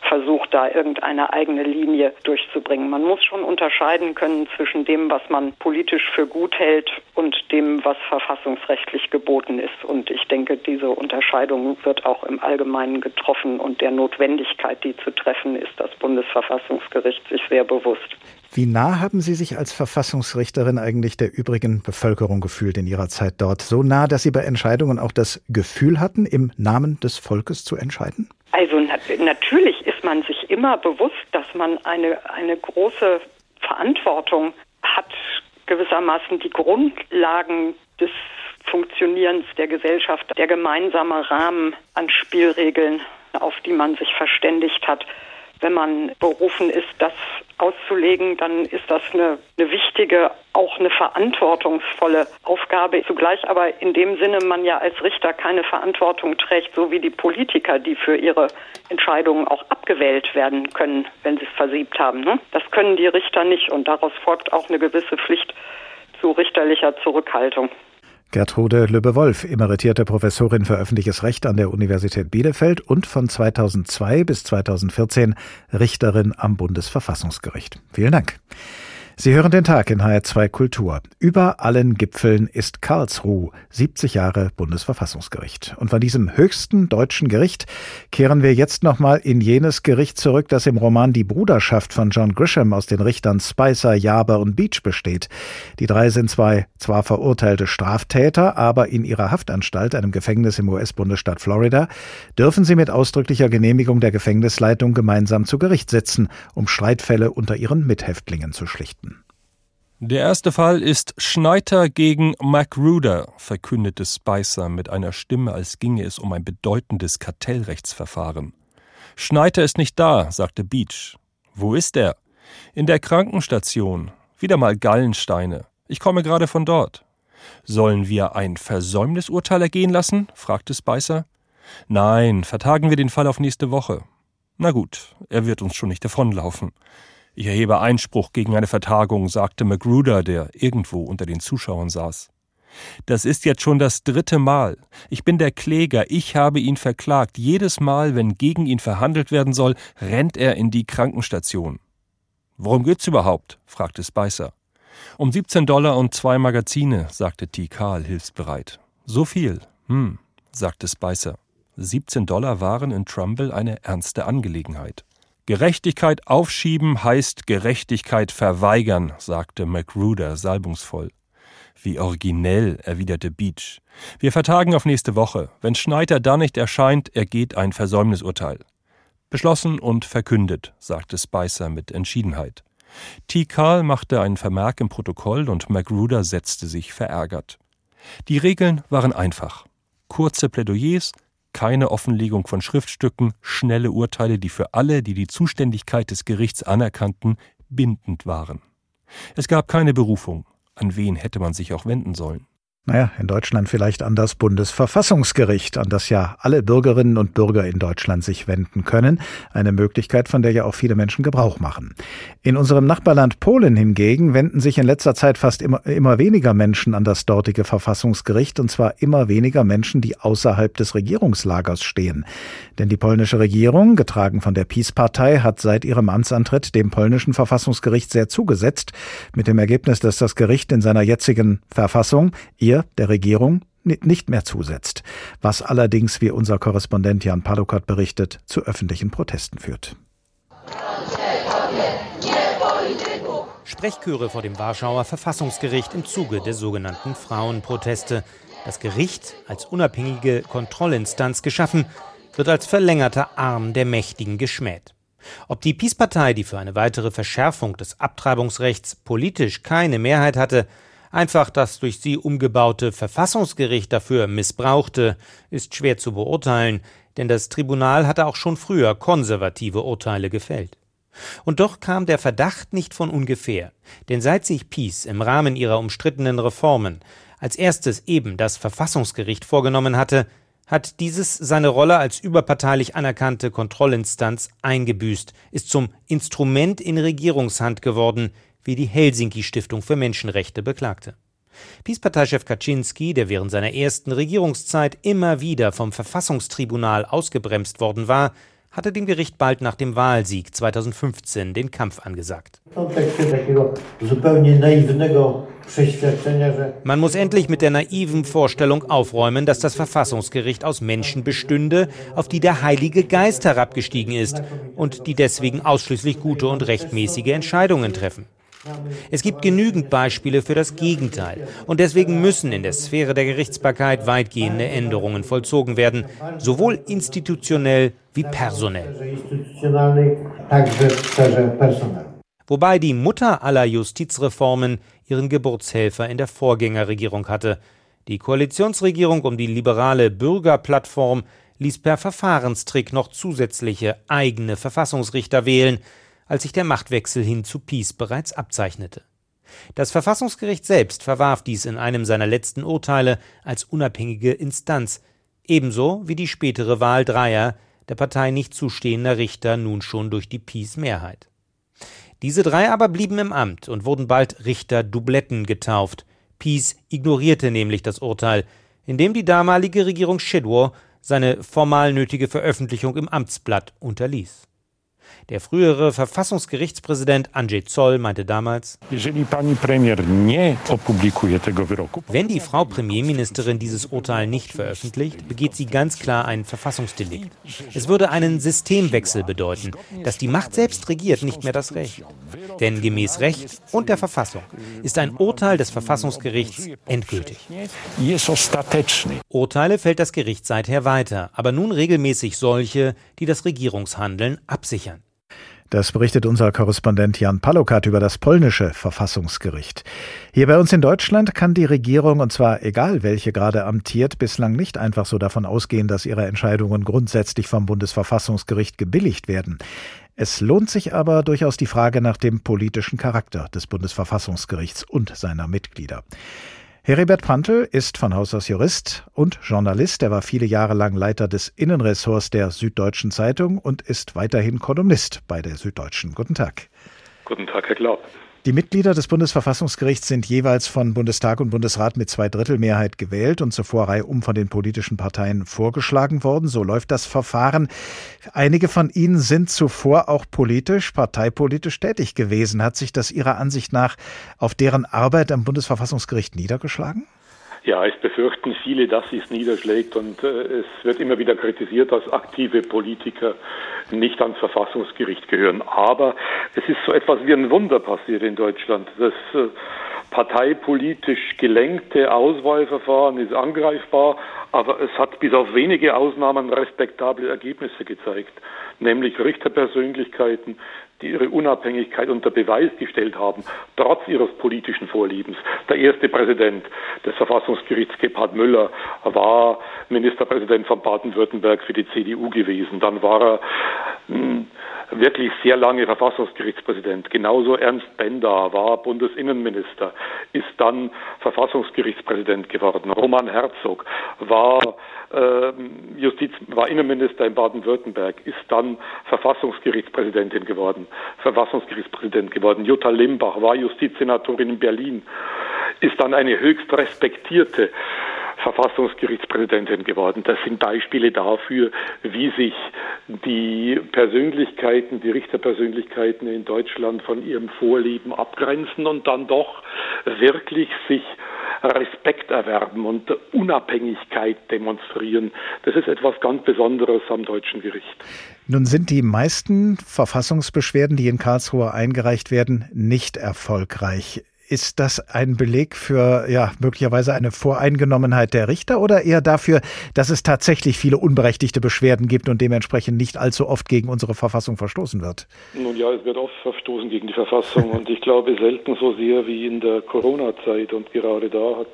versucht da irgendeine eigene Linie durchzubringen. Man muss schon unterscheiden können zwischen dem, was man politisch für gut hält und dem, was verfassungsrechtlich geboten ist. Und ich denke, diese Unterscheidung wird auch im Allgemeinen getroffen und der Notwendigkeit, die zu treffen, ist das Bundesverfassungsgericht sich sehr bewusst. Wie nah haben Sie sich als Verfassungsrichterin eigentlich der übrigen Bevölkerung gefühlt in Ihrer Zeit dort? So nah, dass Sie bei Entscheidungen auch das Gefühl hatten, im Namen des Volkes zu entscheiden? Also nat natürlich ist man sich immer bewusst, dass man eine, eine große Verantwortung hat, gewissermaßen die Grundlagen des Funktionierens der Gesellschaft, der gemeinsame Rahmen an Spielregeln, auf die man sich verständigt hat, wenn man berufen ist, das auszulegen, dann ist das eine, eine wichtige, auch eine verantwortungsvolle Aufgabe. Zugleich aber in dem Sinne man ja als Richter keine Verantwortung trägt, so wie die Politiker, die für ihre Entscheidungen auch abgewählt werden können, wenn sie es versiebt haben. Ne? Das können die Richter nicht und daraus folgt auch eine gewisse Pflicht zu richterlicher Zurückhaltung. Gertrude Lübbe-Wolf, emeritierte Professorin für öffentliches Recht an der Universität Bielefeld und von 2002 bis 2014 Richterin am Bundesverfassungsgericht. Vielen Dank. Sie hören den Tag in HR2 Kultur. Über allen Gipfeln ist Karlsruhe, 70 Jahre Bundesverfassungsgericht. Und von diesem höchsten deutschen Gericht kehren wir jetzt nochmal in jenes Gericht zurück, das im Roman Die Bruderschaft von John Grisham aus den Richtern Spicer, Jaber und Beach besteht. Die drei sind zwei zwar verurteilte Straftäter, aber in ihrer Haftanstalt, einem Gefängnis im US-Bundesstaat Florida, dürfen sie mit ausdrücklicher Genehmigung der Gefängnisleitung gemeinsam zu Gericht sitzen, um Streitfälle unter ihren Mithäftlingen zu schlichten. Der erste Fall ist Schneider gegen Magruder, verkündete Spicer mit einer Stimme, als ginge es um ein bedeutendes Kartellrechtsverfahren. Schneider ist nicht da, sagte Beach. Wo ist er? In der Krankenstation. Wieder mal Gallensteine. Ich komme gerade von dort. Sollen wir ein Versäumnisurteil ergehen lassen? fragte Spicer. Nein, vertagen wir den Fall auf nächste Woche. Na gut, er wird uns schon nicht davonlaufen. Ich erhebe Einspruch gegen eine Vertagung, sagte Magruder, der irgendwo unter den Zuschauern saß. Das ist jetzt schon das dritte Mal. Ich bin der Kläger, ich habe ihn verklagt. Jedes Mal, wenn gegen ihn verhandelt werden soll, rennt er in die Krankenstation. Worum geht's überhaupt? fragte Spicer. Um 17 Dollar und zwei Magazine, sagte T. Karl hilfsbereit. So viel? Hm, sagte Spicer. 17 Dollar waren in Trumbull eine ernste Angelegenheit. Gerechtigkeit aufschieben heißt Gerechtigkeit verweigern, sagte Magruder salbungsvoll. Wie originell, erwiderte Beach. Wir vertagen auf nächste Woche. Wenn Schneider da nicht erscheint, ergeht ein Versäumnisurteil. Beschlossen und verkündet, sagte Spicer mit Entschiedenheit. T. Carl machte einen Vermerk im Protokoll und Magruder setzte sich verärgert. Die Regeln waren einfach. Kurze Plädoyers, keine Offenlegung von Schriftstücken, schnelle Urteile, die für alle, die die Zuständigkeit des Gerichts anerkannten, bindend waren. Es gab keine Berufung. An wen hätte man sich auch wenden sollen? Naja, in Deutschland vielleicht an das Bundesverfassungsgericht, an das ja alle Bürgerinnen und Bürger in Deutschland sich wenden können. Eine Möglichkeit, von der ja auch viele Menschen Gebrauch machen. In unserem Nachbarland Polen hingegen wenden sich in letzter Zeit fast immer, immer weniger Menschen an das dortige Verfassungsgericht, und zwar immer weniger Menschen, die außerhalb des Regierungslagers stehen. Denn die polnische Regierung, getragen von der PiS-Partei, hat seit ihrem Amtsantritt dem polnischen Verfassungsgericht sehr zugesetzt, mit dem Ergebnis, dass das Gericht in seiner jetzigen Verfassung ihr der Regierung nicht mehr zusetzt, was allerdings, wie unser Korrespondent Jan Palukat berichtet, zu öffentlichen Protesten führt. Sprechchöre vor dem Warschauer Verfassungsgericht im Zuge der sogenannten Frauenproteste. Das Gericht, als unabhängige Kontrollinstanz geschaffen, wird als verlängerter Arm der Mächtigen geschmäht. Ob die Peace-Partei, die für eine weitere Verschärfung des Abtreibungsrechts politisch keine Mehrheit hatte, Einfach das durch sie umgebaute Verfassungsgericht dafür missbrauchte, ist schwer zu beurteilen, denn das Tribunal hatte auch schon früher konservative Urteile gefällt. Und doch kam der Verdacht nicht von ungefähr, denn seit sich Peace im Rahmen ihrer umstrittenen Reformen als erstes eben das Verfassungsgericht vorgenommen hatte, hat dieses seine Rolle als überparteilich anerkannte Kontrollinstanz eingebüßt, ist zum Instrument in Regierungshand geworden, wie die Helsinki-Stiftung für Menschenrechte beklagte. PiS-Parteichef Kaczynski, der während seiner ersten Regierungszeit immer wieder vom Verfassungstribunal ausgebremst worden war, hatte dem Gericht bald nach dem Wahlsieg 2015 den Kampf angesagt. Man muss endlich mit der naiven Vorstellung aufräumen, dass das Verfassungsgericht aus Menschen bestünde, auf die der Heilige Geist herabgestiegen ist und die deswegen ausschließlich gute und rechtmäßige Entscheidungen treffen. Es gibt genügend Beispiele für das Gegenteil. Und deswegen müssen in der Sphäre der Gerichtsbarkeit weitgehende Änderungen vollzogen werden, sowohl institutionell wie personell. Wobei die Mutter aller Justizreformen ihren Geburtshelfer in der Vorgängerregierung hatte. Die Koalitionsregierung um die liberale Bürgerplattform ließ per Verfahrenstrick noch zusätzliche eigene Verfassungsrichter wählen, als sich der Machtwechsel hin zu Peace bereits abzeichnete. Das Verfassungsgericht selbst verwarf dies in einem seiner letzten Urteile als unabhängige Instanz, ebenso wie die spätere Wahl dreier der Partei nicht zustehender Richter nun schon durch die Peace-Mehrheit. Diese drei aber blieben im Amt und wurden bald Richter-Dubletten getauft. Peace ignorierte nämlich das Urteil, indem die damalige Regierung Shedwar seine formal nötige Veröffentlichung im Amtsblatt unterließ. Der frühere Verfassungsgerichtspräsident Andrzej Zoll meinte damals, wenn die Frau Premierministerin dieses Urteil nicht veröffentlicht, begeht sie ganz klar ein Verfassungsdelikt. Es würde einen Systemwechsel bedeuten, dass die Macht selbst regiert, nicht mehr das Recht. Denn gemäß Recht und der Verfassung ist ein Urteil des Verfassungsgerichts endgültig. Urteile fällt das Gericht seither weiter, aber nun regelmäßig solche, die das Regierungshandeln absichern. Das berichtet unser Korrespondent Jan Palokat über das polnische Verfassungsgericht. Hier bei uns in Deutschland kann die Regierung, und zwar egal welche gerade amtiert, bislang nicht einfach so davon ausgehen, dass ihre Entscheidungen grundsätzlich vom Bundesverfassungsgericht gebilligt werden. Es lohnt sich aber durchaus die Frage nach dem politischen Charakter des Bundesverfassungsgerichts und seiner Mitglieder. Heribert Prantl ist von Haus aus Jurist und Journalist. Er war viele Jahre lang Leiter des Innenressorts der Süddeutschen Zeitung und ist weiterhin Kolumnist bei der Süddeutschen. Guten Tag. Guten Tag, Herr Glaub. Die Mitglieder des Bundesverfassungsgerichts sind jeweils von Bundestag und Bundesrat mit Zweidrittelmehrheit gewählt und zuvor reihum von den politischen Parteien vorgeschlagen worden. So läuft das Verfahren. Einige von ihnen sind zuvor auch politisch, parteipolitisch tätig gewesen. Hat sich das Ihrer Ansicht nach auf deren Arbeit am Bundesverfassungsgericht niedergeschlagen? Ja, es befürchten viele, dass sie es niederschlägt und äh, es wird immer wieder kritisiert, dass aktive Politiker nicht ans Verfassungsgericht gehören. Aber es ist so etwas wie ein Wunder passiert in Deutschland. Das äh, parteipolitisch gelenkte Auswahlverfahren ist angreifbar, aber es hat bis auf wenige Ausnahmen respektable Ergebnisse gezeigt, nämlich Richterpersönlichkeiten, die ihre Unabhängigkeit unter Beweis gestellt haben, trotz ihres politischen Vorliebens. Der erste Präsident des Verfassungsgerichts, Gebhard Müller, war Ministerpräsident von Baden-Württemberg für die CDU gewesen. Dann war er mh, hm, wirklich sehr lange Verfassungsgerichtspräsident. Genauso Ernst Bender war Bundesinnenminister, ist dann Verfassungsgerichtspräsident geworden. Roman Herzog war Justiz, war Innenminister in Baden-Württemberg, ist dann Verfassungsgerichtspräsidentin geworden, Verfassungsgerichtspräsident geworden. Jutta Limbach war Justizsenatorin in Berlin, ist dann eine höchst respektierte Verfassungsgerichtspräsidentin geworden. Das sind Beispiele dafür, wie sich die Persönlichkeiten, die Richterpersönlichkeiten in Deutschland von ihrem Vorleben abgrenzen und dann doch wirklich sich Respekt erwerben und Unabhängigkeit demonstrieren. Das ist etwas ganz Besonderes am deutschen Gericht. Nun sind die meisten Verfassungsbeschwerden, die in Karlsruhe eingereicht werden, nicht erfolgreich. Ist das ein Beleg für ja möglicherweise eine Voreingenommenheit der Richter oder eher dafür, dass es tatsächlich viele unberechtigte Beschwerden gibt und dementsprechend nicht allzu oft gegen unsere Verfassung verstoßen wird? Nun ja, es wird oft verstoßen gegen die Verfassung und ich glaube selten so sehr wie in der Corona-Zeit und gerade da hat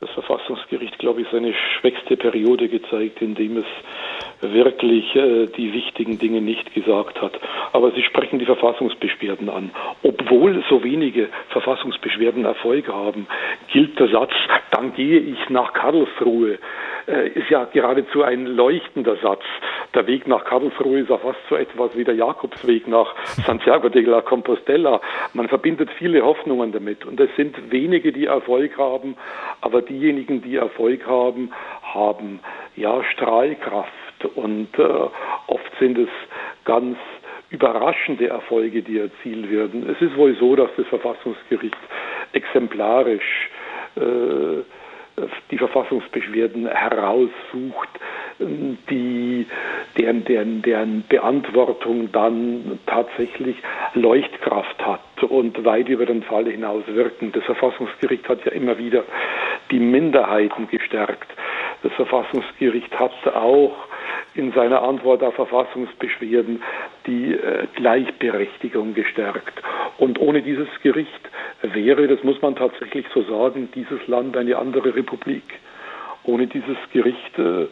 das Verfassungsgericht, glaube ich, seine schwächste Periode gezeigt, indem es wirklich äh, die wichtigen Dinge nicht gesagt hat. Aber Sie sprechen die Verfassungsbeschwerden an. Obwohl so wenige Verfassungsbeschwerden Erfolg haben, gilt der Satz, dann gehe ich nach Karlsruhe. Äh, ist ja geradezu ein leuchtender Satz. Der Weg nach Karlsruhe ist ja fast so etwas wie der Jakobsweg nach *laughs* Santiago de la Compostela. Man verbindet viele Hoffnungen damit. Und es sind wenige, die Erfolg haben, aber diejenigen, die Erfolg haben, haben ja Strahlkraft und äh, oft sind es ganz überraschende Erfolge, die erzielt werden. Es ist wohl so, dass das Verfassungsgericht exemplarisch äh, die Verfassungsbeschwerden heraussucht, die, deren, deren, deren Beantwortung dann tatsächlich Leuchtkraft hat und weit über den Fall hinaus wirken. Das Verfassungsgericht hat ja immer wieder die Minderheiten gestärkt. Das Verfassungsgericht hat auch in seiner Antwort auf Verfassungsbeschwerden die äh, Gleichberechtigung gestärkt. Und ohne dieses Gericht wäre, das muss man tatsächlich so sagen, dieses Land eine andere Republik. Ohne dieses Gericht äh,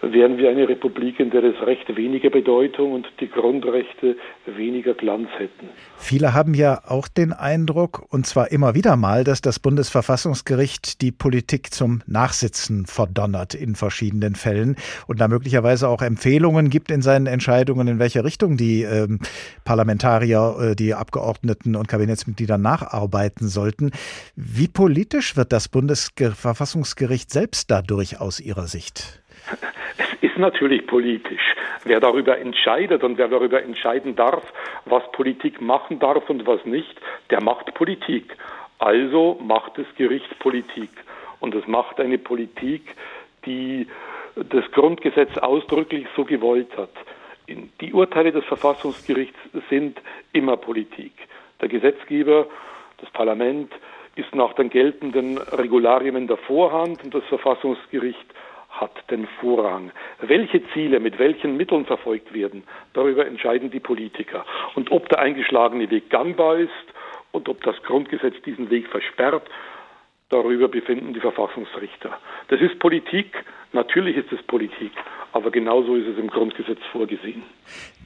wären wir eine Republik, in der das Recht weniger Bedeutung und die Grundrechte weniger Glanz hätten. Viele haben ja auch den Eindruck, und zwar immer wieder mal, dass das Bundesverfassungsgericht die Politik zum Nachsitzen verdonnert in verschiedenen Fällen und da möglicherweise auch Empfehlungen gibt in seinen Entscheidungen, in welche Richtung die ähm, Parlamentarier, äh, die Abgeordneten und Kabinettsmitglieder nacharbeiten sollten. Wie politisch wird das Bundesverfassungsgericht selbst dadurch aus Ihrer Sicht? Ist natürlich politisch. Wer darüber entscheidet und wer darüber entscheiden darf, was Politik machen darf und was nicht, der macht Politik. Also macht das Gericht Politik. Und es macht eine Politik, die das Grundgesetz ausdrücklich so gewollt hat. Die Urteile des Verfassungsgerichts sind immer Politik. Der Gesetzgeber, das Parlament, ist nach den geltenden Regularien in der Vorhand und das Verfassungsgericht hat den Vorrang. Welche Ziele mit welchen Mitteln verfolgt werden, darüber entscheiden die Politiker. Und ob der eingeschlagene Weg gangbar ist und ob das Grundgesetz diesen Weg versperrt, darüber befinden die Verfassungsrichter. Das ist Politik, natürlich ist es Politik, aber genauso ist es im Grundgesetz vorgesehen.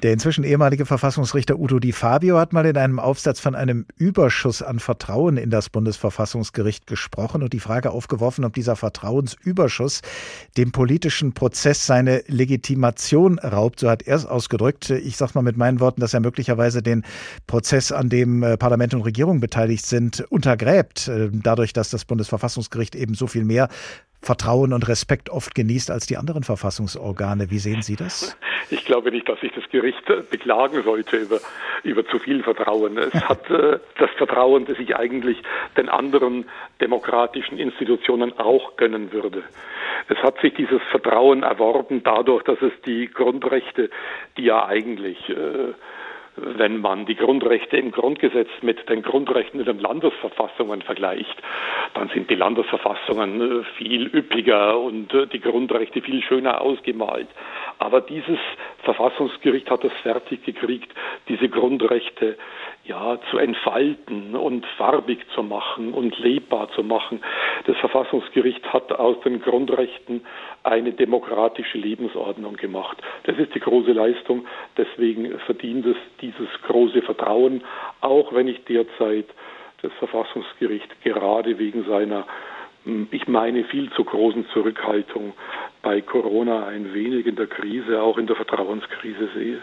Der inzwischen ehemalige Verfassungsrichter Udo Di Fabio hat mal in einem Aufsatz von einem Überschuss an Vertrauen in das Bundesverfassungsgericht gesprochen und die Frage aufgeworfen, ob dieser Vertrauensüberschuss dem politischen Prozess seine Legitimation raubt. So hat er es ausgedrückt. Ich sage mal mit meinen Worten, dass er möglicherweise den Prozess, an dem äh, Parlament und Regierung beteiligt sind, untergräbt, äh, dadurch, dass das Bundesverfassungsgericht eben so viel mehr Vertrauen und Respekt oft genießt als die anderen Verfassungsorgane. Wie sehen Sie das? Ich glaube nicht, dass sich das Gericht beklagen sollte über, über zu viel Vertrauen. Es *laughs* hat äh, das Vertrauen, das ich eigentlich den anderen demokratischen Institutionen auch gönnen würde. Es hat sich dieses Vertrauen erworben dadurch, dass es die Grundrechte, die ja eigentlich äh, wenn man die Grundrechte im Grundgesetz mit den Grundrechten in den Landesverfassungen vergleicht, dann sind die Landesverfassungen äh, viel üppiger und äh, die Grundrechte viel schöner ausgemalt. Aber dieses Verfassungsgericht hat es fertig gekriegt, diese Grundrechte ja, zu entfalten und farbig zu machen und lebbar zu machen. Das Verfassungsgericht hat aus den Grundrechten eine demokratische Lebensordnung gemacht. Das ist die große Leistung. Deswegen verdient es dieses große Vertrauen, auch wenn ich derzeit das Verfassungsgericht gerade wegen seiner, hm, ich meine, viel zu großen Zurückhaltung bei Corona ein wenig in der Krise, auch in der Vertrauenskrise sehe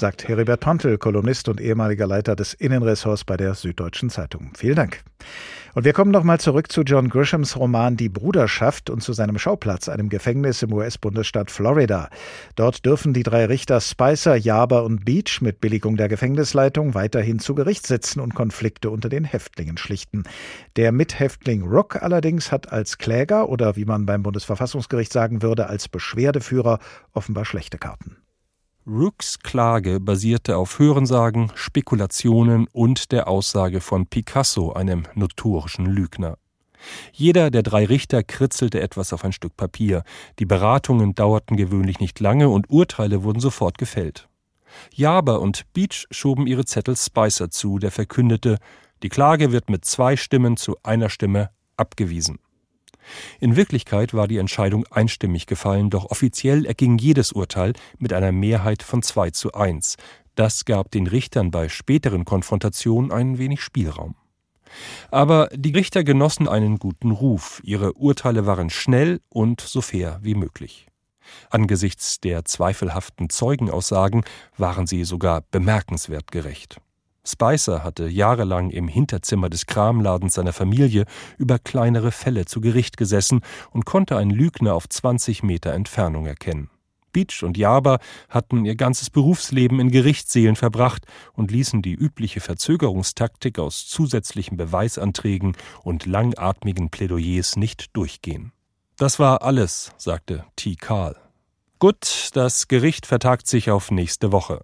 sagt Heribert Pantel, Kolumnist und ehemaliger Leiter des Innenressorts bei der Süddeutschen Zeitung. Vielen Dank. Und wir kommen nochmal zurück zu John Grishams Roman Die Bruderschaft und zu seinem Schauplatz, einem Gefängnis im US-Bundesstaat Florida. Dort dürfen die drei Richter Spicer, Jaber und Beach mit Billigung der Gefängnisleitung weiterhin zu Gericht sitzen und Konflikte unter den Häftlingen schlichten. Der Mithäftling Rook allerdings hat als Kläger oder wie man beim Bundesverfassungsgericht sagen würde, als Beschwerdeführer offenbar schlechte Karten. Rooks Klage basierte auf Hörensagen, Spekulationen und der Aussage von Picasso, einem notorischen Lügner. Jeder der drei Richter kritzelte etwas auf ein Stück Papier. Die Beratungen dauerten gewöhnlich nicht lange und Urteile wurden sofort gefällt. Jaber und Beach schoben ihre Zettel Spicer zu, der verkündete, die Klage wird mit zwei Stimmen zu einer Stimme abgewiesen. In Wirklichkeit war die Entscheidung einstimmig gefallen, doch offiziell erging jedes Urteil mit einer Mehrheit von 2 zu 1. Das gab den Richtern bei späteren Konfrontationen ein wenig Spielraum. Aber die Richter genossen einen guten Ruf, ihre Urteile waren schnell und so fair wie möglich. Angesichts der zweifelhaften Zeugenaussagen waren sie sogar bemerkenswert gerecht. Spicer hatte jahrelang im Hinterzimmer des Kramladens seiner Familie über kleinere Fälle zu Gericht gesessen und konnte einen Lügner auf 20 Meter Entfernung erkennen. Beach und Jaber hatten ihr ganzes Berufsleben in Gerichtssälen verbracht und ließen die übliche Verzögerungstaktik aus zusätzlichen Beweisanträgen und langatmigen Plädoyers nicht durchgehen. Das war alles, sagte T. Karl. Gut, das Gericht vertagt sich auf nächste Woche.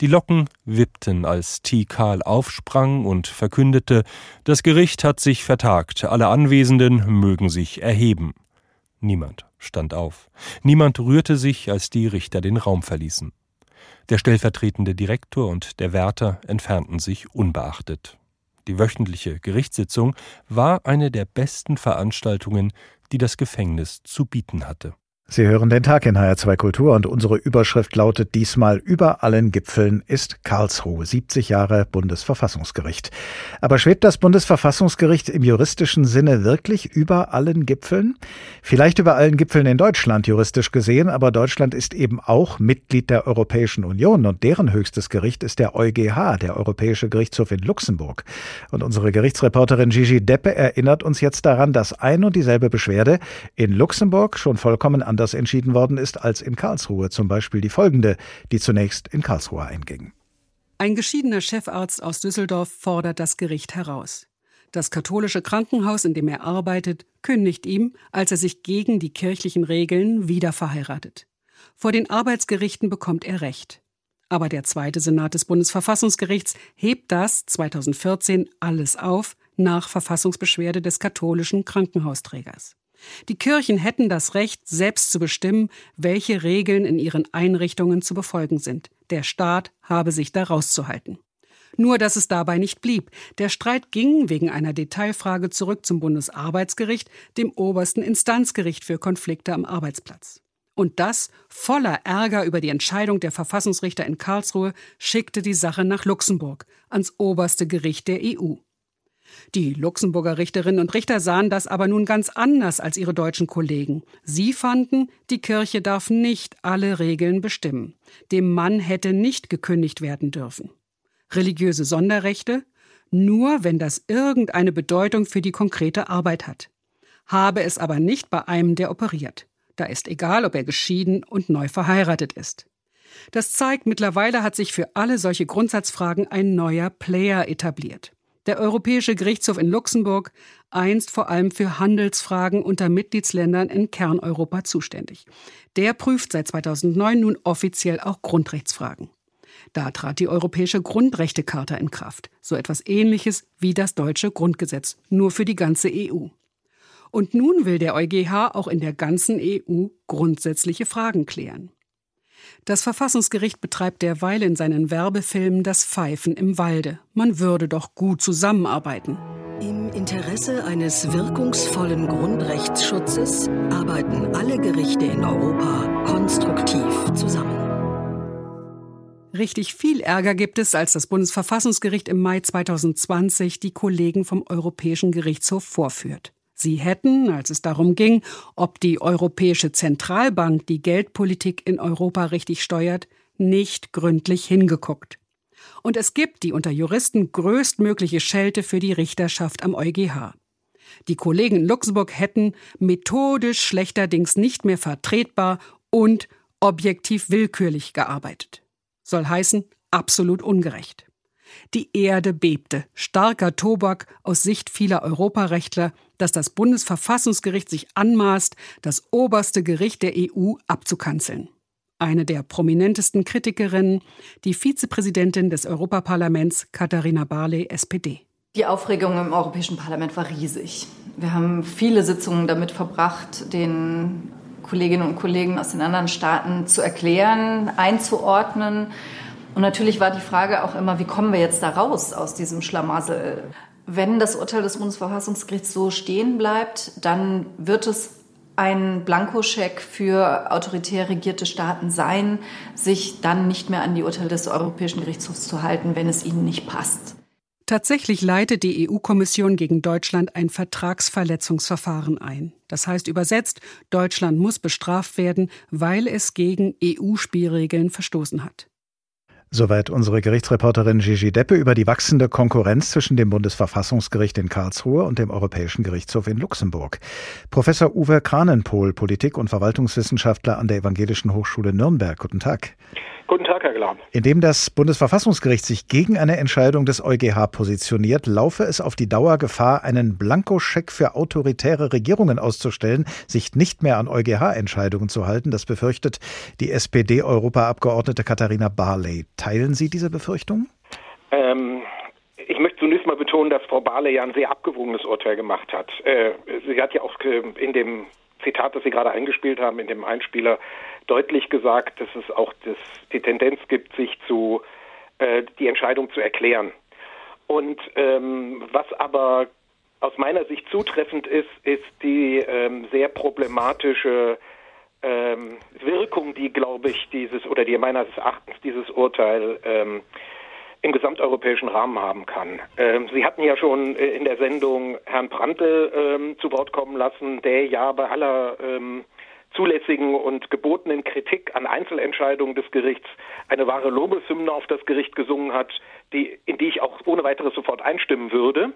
Die Locken wippten, als T. Karl aufsprang und verkündete, das Gericht hat sich vertagt, alle Anwesenden mögen sich erheben. Niemand stand auf. Niemand rührte sich, als die Richter den Raum verließen. Der stellvertretende Direktor und der Wärter entfernten sich unbeachtet. Die wöchentliche Gerichtssitzung war eine der besten Veranstaltungen, die das Gefängnis zu bieten hatte. Sie hören den Tag in HR2 Kultur und unsere Überschrift lautet diesmal über allen Gipfeln ist Karlsruhe, 70 Jahre Bundesverfassungsgericht. Aber schwebt das Bundesverfassungsgericht im juristischen Sinne wirklich über allen Gipfeln? Vielleicht über allen Gipfeln in Deutschland juristisch gesehen, aber Deutschland ist eben auch Mitglied der Europäischen Union und deren höchstes Gericht ist der EuGH, der Europäische Gerichtshof in Luxemburg. Und unsere Gerichtsreporterin Gigi Deppe erinnert uns jetzt daran, dass ein und dieselbe Beschwerde in Luxemburg schon vollkommen anders anders entschieden worden ist als in Karlsruhe, zum Beispiel die folgende, die zunächst in Karlsruhe einging. Ein geschiedener Chefarzt aus Düsseldorf fordert das Gericht heraus. Das katholische Krankenhaus, in dem er arbeitet, kündigt ihm, als er sich gegen die kirchlichen Regeln wieder verheiratet. Vor den Arbeitsgerichten bekommt er Recht. Aber der zweite Senat des Bundesverfassungsgerichts hebt das 2014 alles auf nach Verfassungsbeschwerde des katholischen Krankenhausträgers. Die Kirchen hätten das Recht, selbst zu bestimmen, welche Regeln in ihren Einrichtungen zu befolgen sind. Der Staat habe sich da rauszuhalten. Nur dass es dabei nicht blieb. Der Streit ging wegen einer Detailfrage zurück zum Bundesarbeitsgericht, dem obersten Instanzgericht für Konflikte am Arbeitsplatz. Und das, voller Ärger über die Entscheidung der Verfassungsrichter in Karlsruhe, schickte die Sache nach Luxemburg, ans oberste Gericht der EU. Die Luxemburger Richterinnen und Richter sahen das aber nun ganz anders als ihre deutschen Kollegen. Sie fanden, die Kirche darf nicht alle Regeln bestimmen. Dem Mann hätte nicht gekündigt werden dürfen. Religiöse Sonderrechte? Nur wenn das irgendeine Bedeutung für die konkrete Arbeit hat. Habe es aber nicht bei einem, der operiert. Da ist egal, ob er geschieden und neu verheiratet ist. Das zeigt, mittlerweile hat sich für alle solche Grundsatzfragen ein neuer Player etabliert. Der Europäische Gerichtshof in Luxemburg, einst vor allem für Handelsfragen unter Mitgliedsländern in Kerneuropa zuständig. Der prüft seit 2009 nun offiziell auch Grundrechtsfragen. Da trat die Europäische Grundrechtecharta in Kraft, so etwas ähnliches wie das deutsche Grundgesetz, nur für die ganze EU. Und nun will der EuGH auch in der ganzen EU grundsätzliche Fragen klären. Das Verfassungsgericht betreibt derweil in seinen Werbefilmen das Pfeifen im Walde. Man würde doch gut zusammenarbeiten. Im Interesse eines wirkungsvollen Grundrechtsschutzes arbeiten alle Gerichte in Europa konstruktiv zusammen. Richtig viel Ärger gibt es, als das Bundesverfassungsgericht im Mai 2020 die Kollegen vom Europäischen Gerichtshof vorführt. Sie hätten, als es darum ging, ob die Europäische Zentralbank die Geldpolitik in Europa richtig steuert, nicht gründlich hingeguckt. Und es gibt die unter Juristen größtmögliche Schelte für die Richterschaft am EuGH. Die Kollegen in Luxemburg hätten methodisch schlechterdings nicht mehr vertretbar und objektiv willkürlich gearbeitet. Soll heißen, absolut ungerecht. Die Erde bebte. Starker Tobak aus Sicht vieler Europarechtler, dass das Bundesverfassungsgericht sich anmaßt, das oberste Gericht der EU abzukanzeln. Eine der prominentesten Kritikerinnen, die Vizepräsidentin des Europaparlaments Katharina Barley, SPD. Die Aufregung im Europäischen Parlament war riesig. Wir haben viele Sitzungen damit verbracht, den Kolleginnen und Kollegen aus den anderen Staaten zu erklären, einzuordnen und natürlich war die Frage auch immer, wie kommen wir jetzt da raus aus diesem Schlamassel? Wenn das Urteil des Bundesverfassungsgerichts so stehen bleibt, dann wird es ein Blankoscheck für autoritär regierte Staaten sein, sich dann nicht mehr an die Urteile des Europäischen Gerichtshofs zu halten, wenn es ihnen nicht passt. Tatsächlich leitet die EU-Kommission gegen Deutschland ein Vertragsverletzungsverfahren ein. Das heißt übersetzt, Deutschland muss bestraft werden, weil es gegen EU-Spielregeln verstoßen hat. Soweit unsere Gerichtsreporterin Gigi Deppe über die wachsende Konkurrenz zwischen dem Bundesverfassungsgericht in Karlsruhe und dem Europäischen Gerichtshof in Luxemburg. Professor Uwe Kranenpohl, Politik- und Verwaltungswissenschaftler an der Evangelischen Hochschule Nürnberg. Guten Tag. Guten Tag, Herr Glab. Indem das Bundesverfassungsgericht sich gegen eine Entscheidung des EuGH positioniert, laufe es auf die Dauer Gefahr, einen Blankoscheck für autoritäre Regierungen auszustellen, sich nicht mehr an EuGH-Entscheidungen zu halten. Das befürchtet die SPD-Europaabgeordnete Katharina Barley. Teilen Sie diese Befürchtung? Ähm, ich möchte zunächst mal betonen, dass Frau Barley ja ein sehr abgewogenes Urteil gemacht hat. Äh, sie hat ja auch äh, in dem Zitat, das Sie gerade eingespielt haben, in dem Einspieler, deutlich gesagt, dass es auch das, die Tendenz gibt, sich zu äh, die Entscheidung zu erklären. Und ähm, was aber aus meiner Sicht zutreffend ist, ist die ähm, sehr problematische ähm, Wirkung, die, glaube ich, dieses oder die meines Erachtens dieses Urteil ähm, im gesamteuropäischen Rahmen haben kann. Ähm, Sie hatten ja schon äh, in der Sendung Herrn Prantl ähm, zu Wort kommen lassen, der ja bei aller ähm, zulässigen und gebotenen Kritik an Einzelentscheidungen des Gerichts eine wahre Lobeshymne auf das Gericht gesungen hat, die, in die ich auch ohne weiteres sofort einstimmen würde.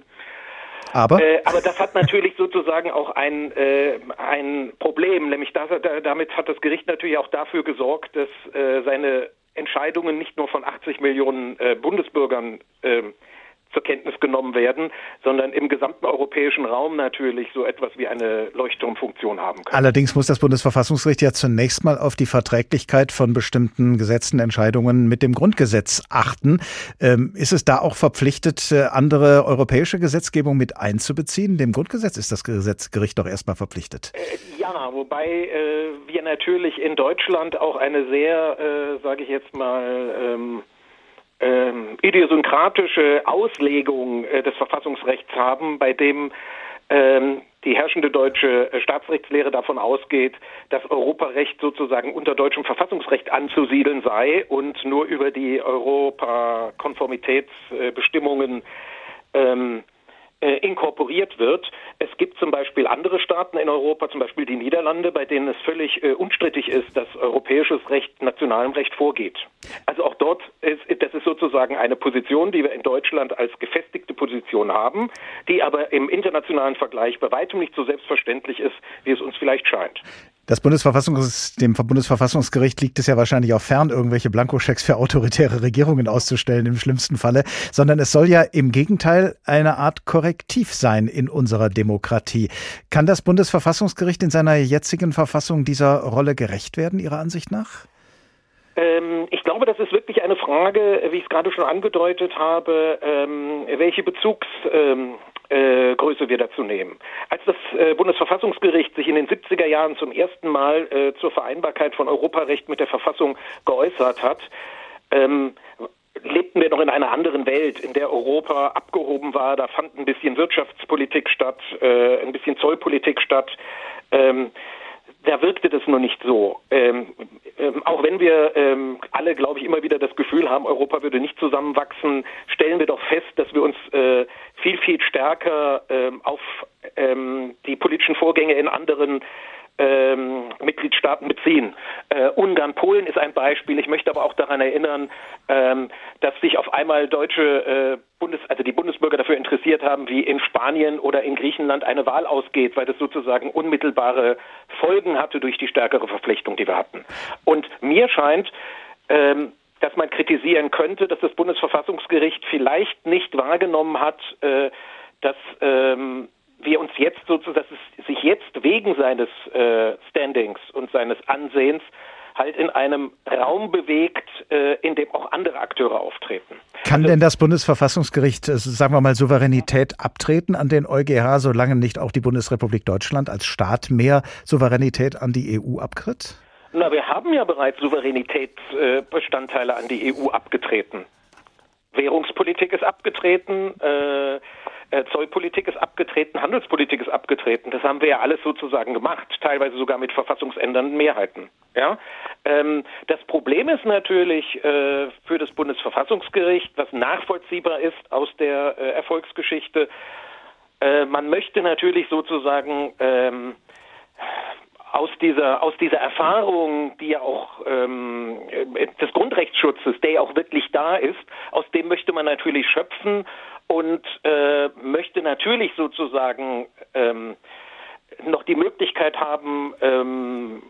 Aber? Äh, aber das hat natürlich sozusagen auch ein, äh, ein Problem, nämlich das, damit hat das Gericht natürlich auch dafür gesorgt, dass äh, seine Entscheidungen nicht nur von 80 Millionen äh, Bundesbürgern äh, zur Kenntnis genommen werden, sondern im gesamten europäischen Raum natürlich so etwas wie eine Leuchtturmfunktion haben können. Allerdings muss das Bundesverfassungsgericht ja zunächst mal auf die Verträglichkeit von bestimmten Gesetzen, Entscheidungen mit dem Grundgesetz achten. Ähm, ist es da auch verpflichtet, äh, andere europäische Gesetzgebung mit einzubeziehen? Dem Grundgesetz ist das Gesetzgericht doch erstmal verpflichtet. Äh, ja, wobei äh, wir natürlich in Deutschland auch eine sehr, äh, sage ich jetzt mal, ähm, ähm, idiosynkratische Auslegung äh, des Verfassungsrechts haben, bei dem ähm, die herrschende deutsche äh, Staatsrechtslehre davon ausgeht, dass Europarecht sozusagen unter deutschem Verfassungsrecht anzusiedeln sei und nur über die Europakonformitätsbestimmungen ähm, äh, inkorporiert wird. Es gibt zum Beispiel andere Staaten in Europa, zum Beispiel die Niederlande, bei denen es völlig äh, unstrittig ist, dass europäisches Recht nationalem Recht vorgeht. Also auch dort ist das ist sozusagen eine Position, die wir in Deutschland als gefestigte Position haben, die aber im internationalen Vergleich bei weitem nicht so selbstverständlich ist, wie es uns vielleicht scheint. Das Bundesverfassungs dem Bundesverfassungsgericht liegt es ja wahrscheinlich auch fern, irgendwelche Blankoschecks für autoritäre Regierungen auszustellen im schlimmsten Falle, sondern es soll ja im Gegenteil eine Art Korrektiv sein in unserer Demokratie. Kann das Bundesverfassungsgericht in seiner jetzigen Verfassung dieser Rolle gerecht werden, Ihrer Ansicht nach? Ähm, ich glaube, das ist wirklich eine Frage, wie ich es gerade schon angedeutet habe, ähm, welche Bezugs, ähm, äh, Größe wir dazu nehmen. Als das äh, Bundesverfassungsgericht sich in den 70er Jahren zum ersten Mal äh, zur Vereinbarkeit von Europarecht mit der Verfassung geäußert hat, ähm, lebten wir noch in einer anderen Welt, in der Europa abgehoben war. Da fand ein bisschen Wirtschaftspolitik statt, äh, ein bisschen Zollpolitik statt. Ähm, da wirkte das nur nicht so. Ähm, ähm, auch wenn wir ähm, alle, glaube ich, immer wieder das Gefühl haben, Europa würde nicht zusammenwachsen, stellen wir doch fest, dass wir uns äh, viel, viel stärker ähm, auf ähm, die politischen Vorgänge in anderen ähm, Mitgliedstaaten beziehen. Äh, Ungarn, Polen ist ein Beispiel. Ich möchte aber auch daran erinnern, ähm, dass sich auf einmal deutsche äh, Bundes, also die Bundesbürger dafür interessiert haben, wie in Spanien oder in Griechenland eine Wahl ausgeht, weil das sozusagen unmittelbare Folgen hatte durch die stärkere Verflechtung, die wir hatten. Und mir scheint, ähm, dass man kritisieren könnte, dass das Bundesverfassungsgericht vielleicht nicht wahrgenommen hat, äh, dass ähm, wir uns jetzt sozusagen, dass es sich jetzt wegen seines äh, Standings und seines Ansehens halt in einem Raum bewegt, äh, in dem auch andere Akteure auftreten. Kann also, denn das Bundesverfassungsgericht, äh, sagen wir mal, Souveränität abtreten an den EuGH, solange nicht auch die Bundesrepublik Deutschland als Staat mehr Souveränität an die EU abtritt? Na, wir haben ja bereits Souveränitätsbestandteile an die EU abgetreten. Währungspolitik ist abgetreten, äh, äh, Zollpolitik ist abgetreten, Handelspolitik ist abgetreten. Das haben wir ja alles sozusagen gemacht, teilweise sogar mit verfassungsändernden Mehrheiten. Ja? Ähm, das Problem ist natürlich äh, für das Bundesverfassungsgericht, was nachvollziehbar ist aus der äh, Erfolgsgeschichte, äh, man möchte natürlich sozusagen ähm, aus dieser aus dieser Erfahrung, die ja auch ähm, des Grundrechtsschutzes, der ja auch wirklich da ist, aus dem möchte man natürlich schöpfen und äh, möchte natürlich sozusagen ähm, noch die Möglichkeit haben, ähm,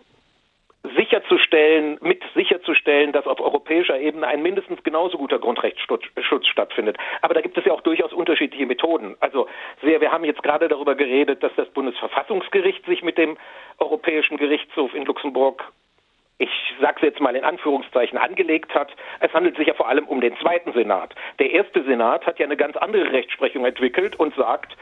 sicherzustellen, mit sicherzustellen, dass auf europäischer Ebene ein mindestens genauso guter Grundrechtsschutz stattfindet. Aber da gibt es ja auch durchaus unterschiedliche Methoden. Also wir, wir haben jetzt gerade darüber geredet, dass das Bundesverfassungsgericht sich mit dem Europäischen Gerichtshof in Luxemburg ich sage es jetzt mal in Anführungszeichen, angelegt hat. Es handelt sich ja vor allem um den zweiten Senat. Der erste Senat hat ja eine ganz andere Rechtsprechung entwickelt und sagt,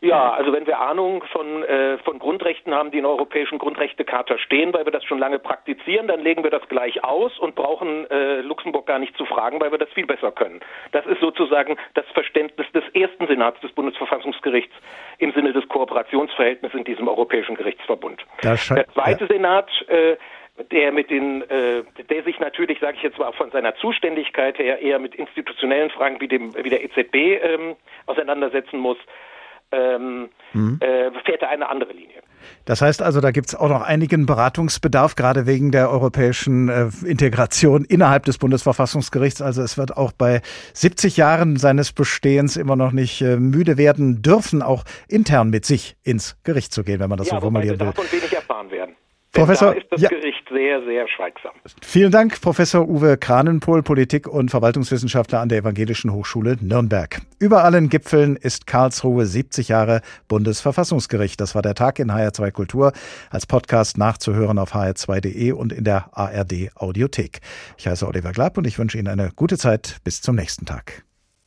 ja, also wenn wir Ahnung von, äh, von Grundrechten haben, die in der Europäischen Grundrechtecharta stehen, weil wir das schon lange praktizieren, dann legen wir das gleich aus und brauchen äh, Luxemburg gar nicht zu fragen, weil wir das viel besser können. Das ist sozusagen das Verständnis des ersten Senats des Bundesverfassungsgerichts im Sinne des Kooperationsverhältnisses in diesem Europäischen Gerichtsverbund. Der zweite. Senat äh, der mit den, äh, der sich natürlich, sage ich jetzt mal, von seiner Zuständigkeit her eher mit institutionellen Fragen wie dem wie der EZB ähm, auseinandersetzen muss. Ähm, mhm. äh, fährt er eine andere Linie. Das heißt also, da gibt es auch noch einigen Beratungsbedarf, gerade wegen der europäischen äh, Integration innerhalb des Bundesverfassungsgerichts. Also es wird auch bei 70 Jahren seines Bestehens immer noch nicht äh, müde werden dürfen, auch intern mit sich ins Gericht zu gehen, wenn man das ja, so formulieren will. Davon wenig erfahren werden. Professor, da ist das ja. Gericht sehr, sehr schweigsam. Vielen Dank, Professor Uwe Kranenpohl, Politik- und Verwaltungswissenschaftler an der Evangelischen Hochschule Nürnberg. Über allen Gipfeln ist Karlsruhe 70 Jahre Bundesverfassungsgericht. Das war der Tag in HR2 Kultur, als Podcast nachzuhören auf hr2.de und in der ARD Audiothek. Ich heiße Oliver Glapp und ich wünsche Ihnen eine gute Zeit. Bis zum nächsten Tag.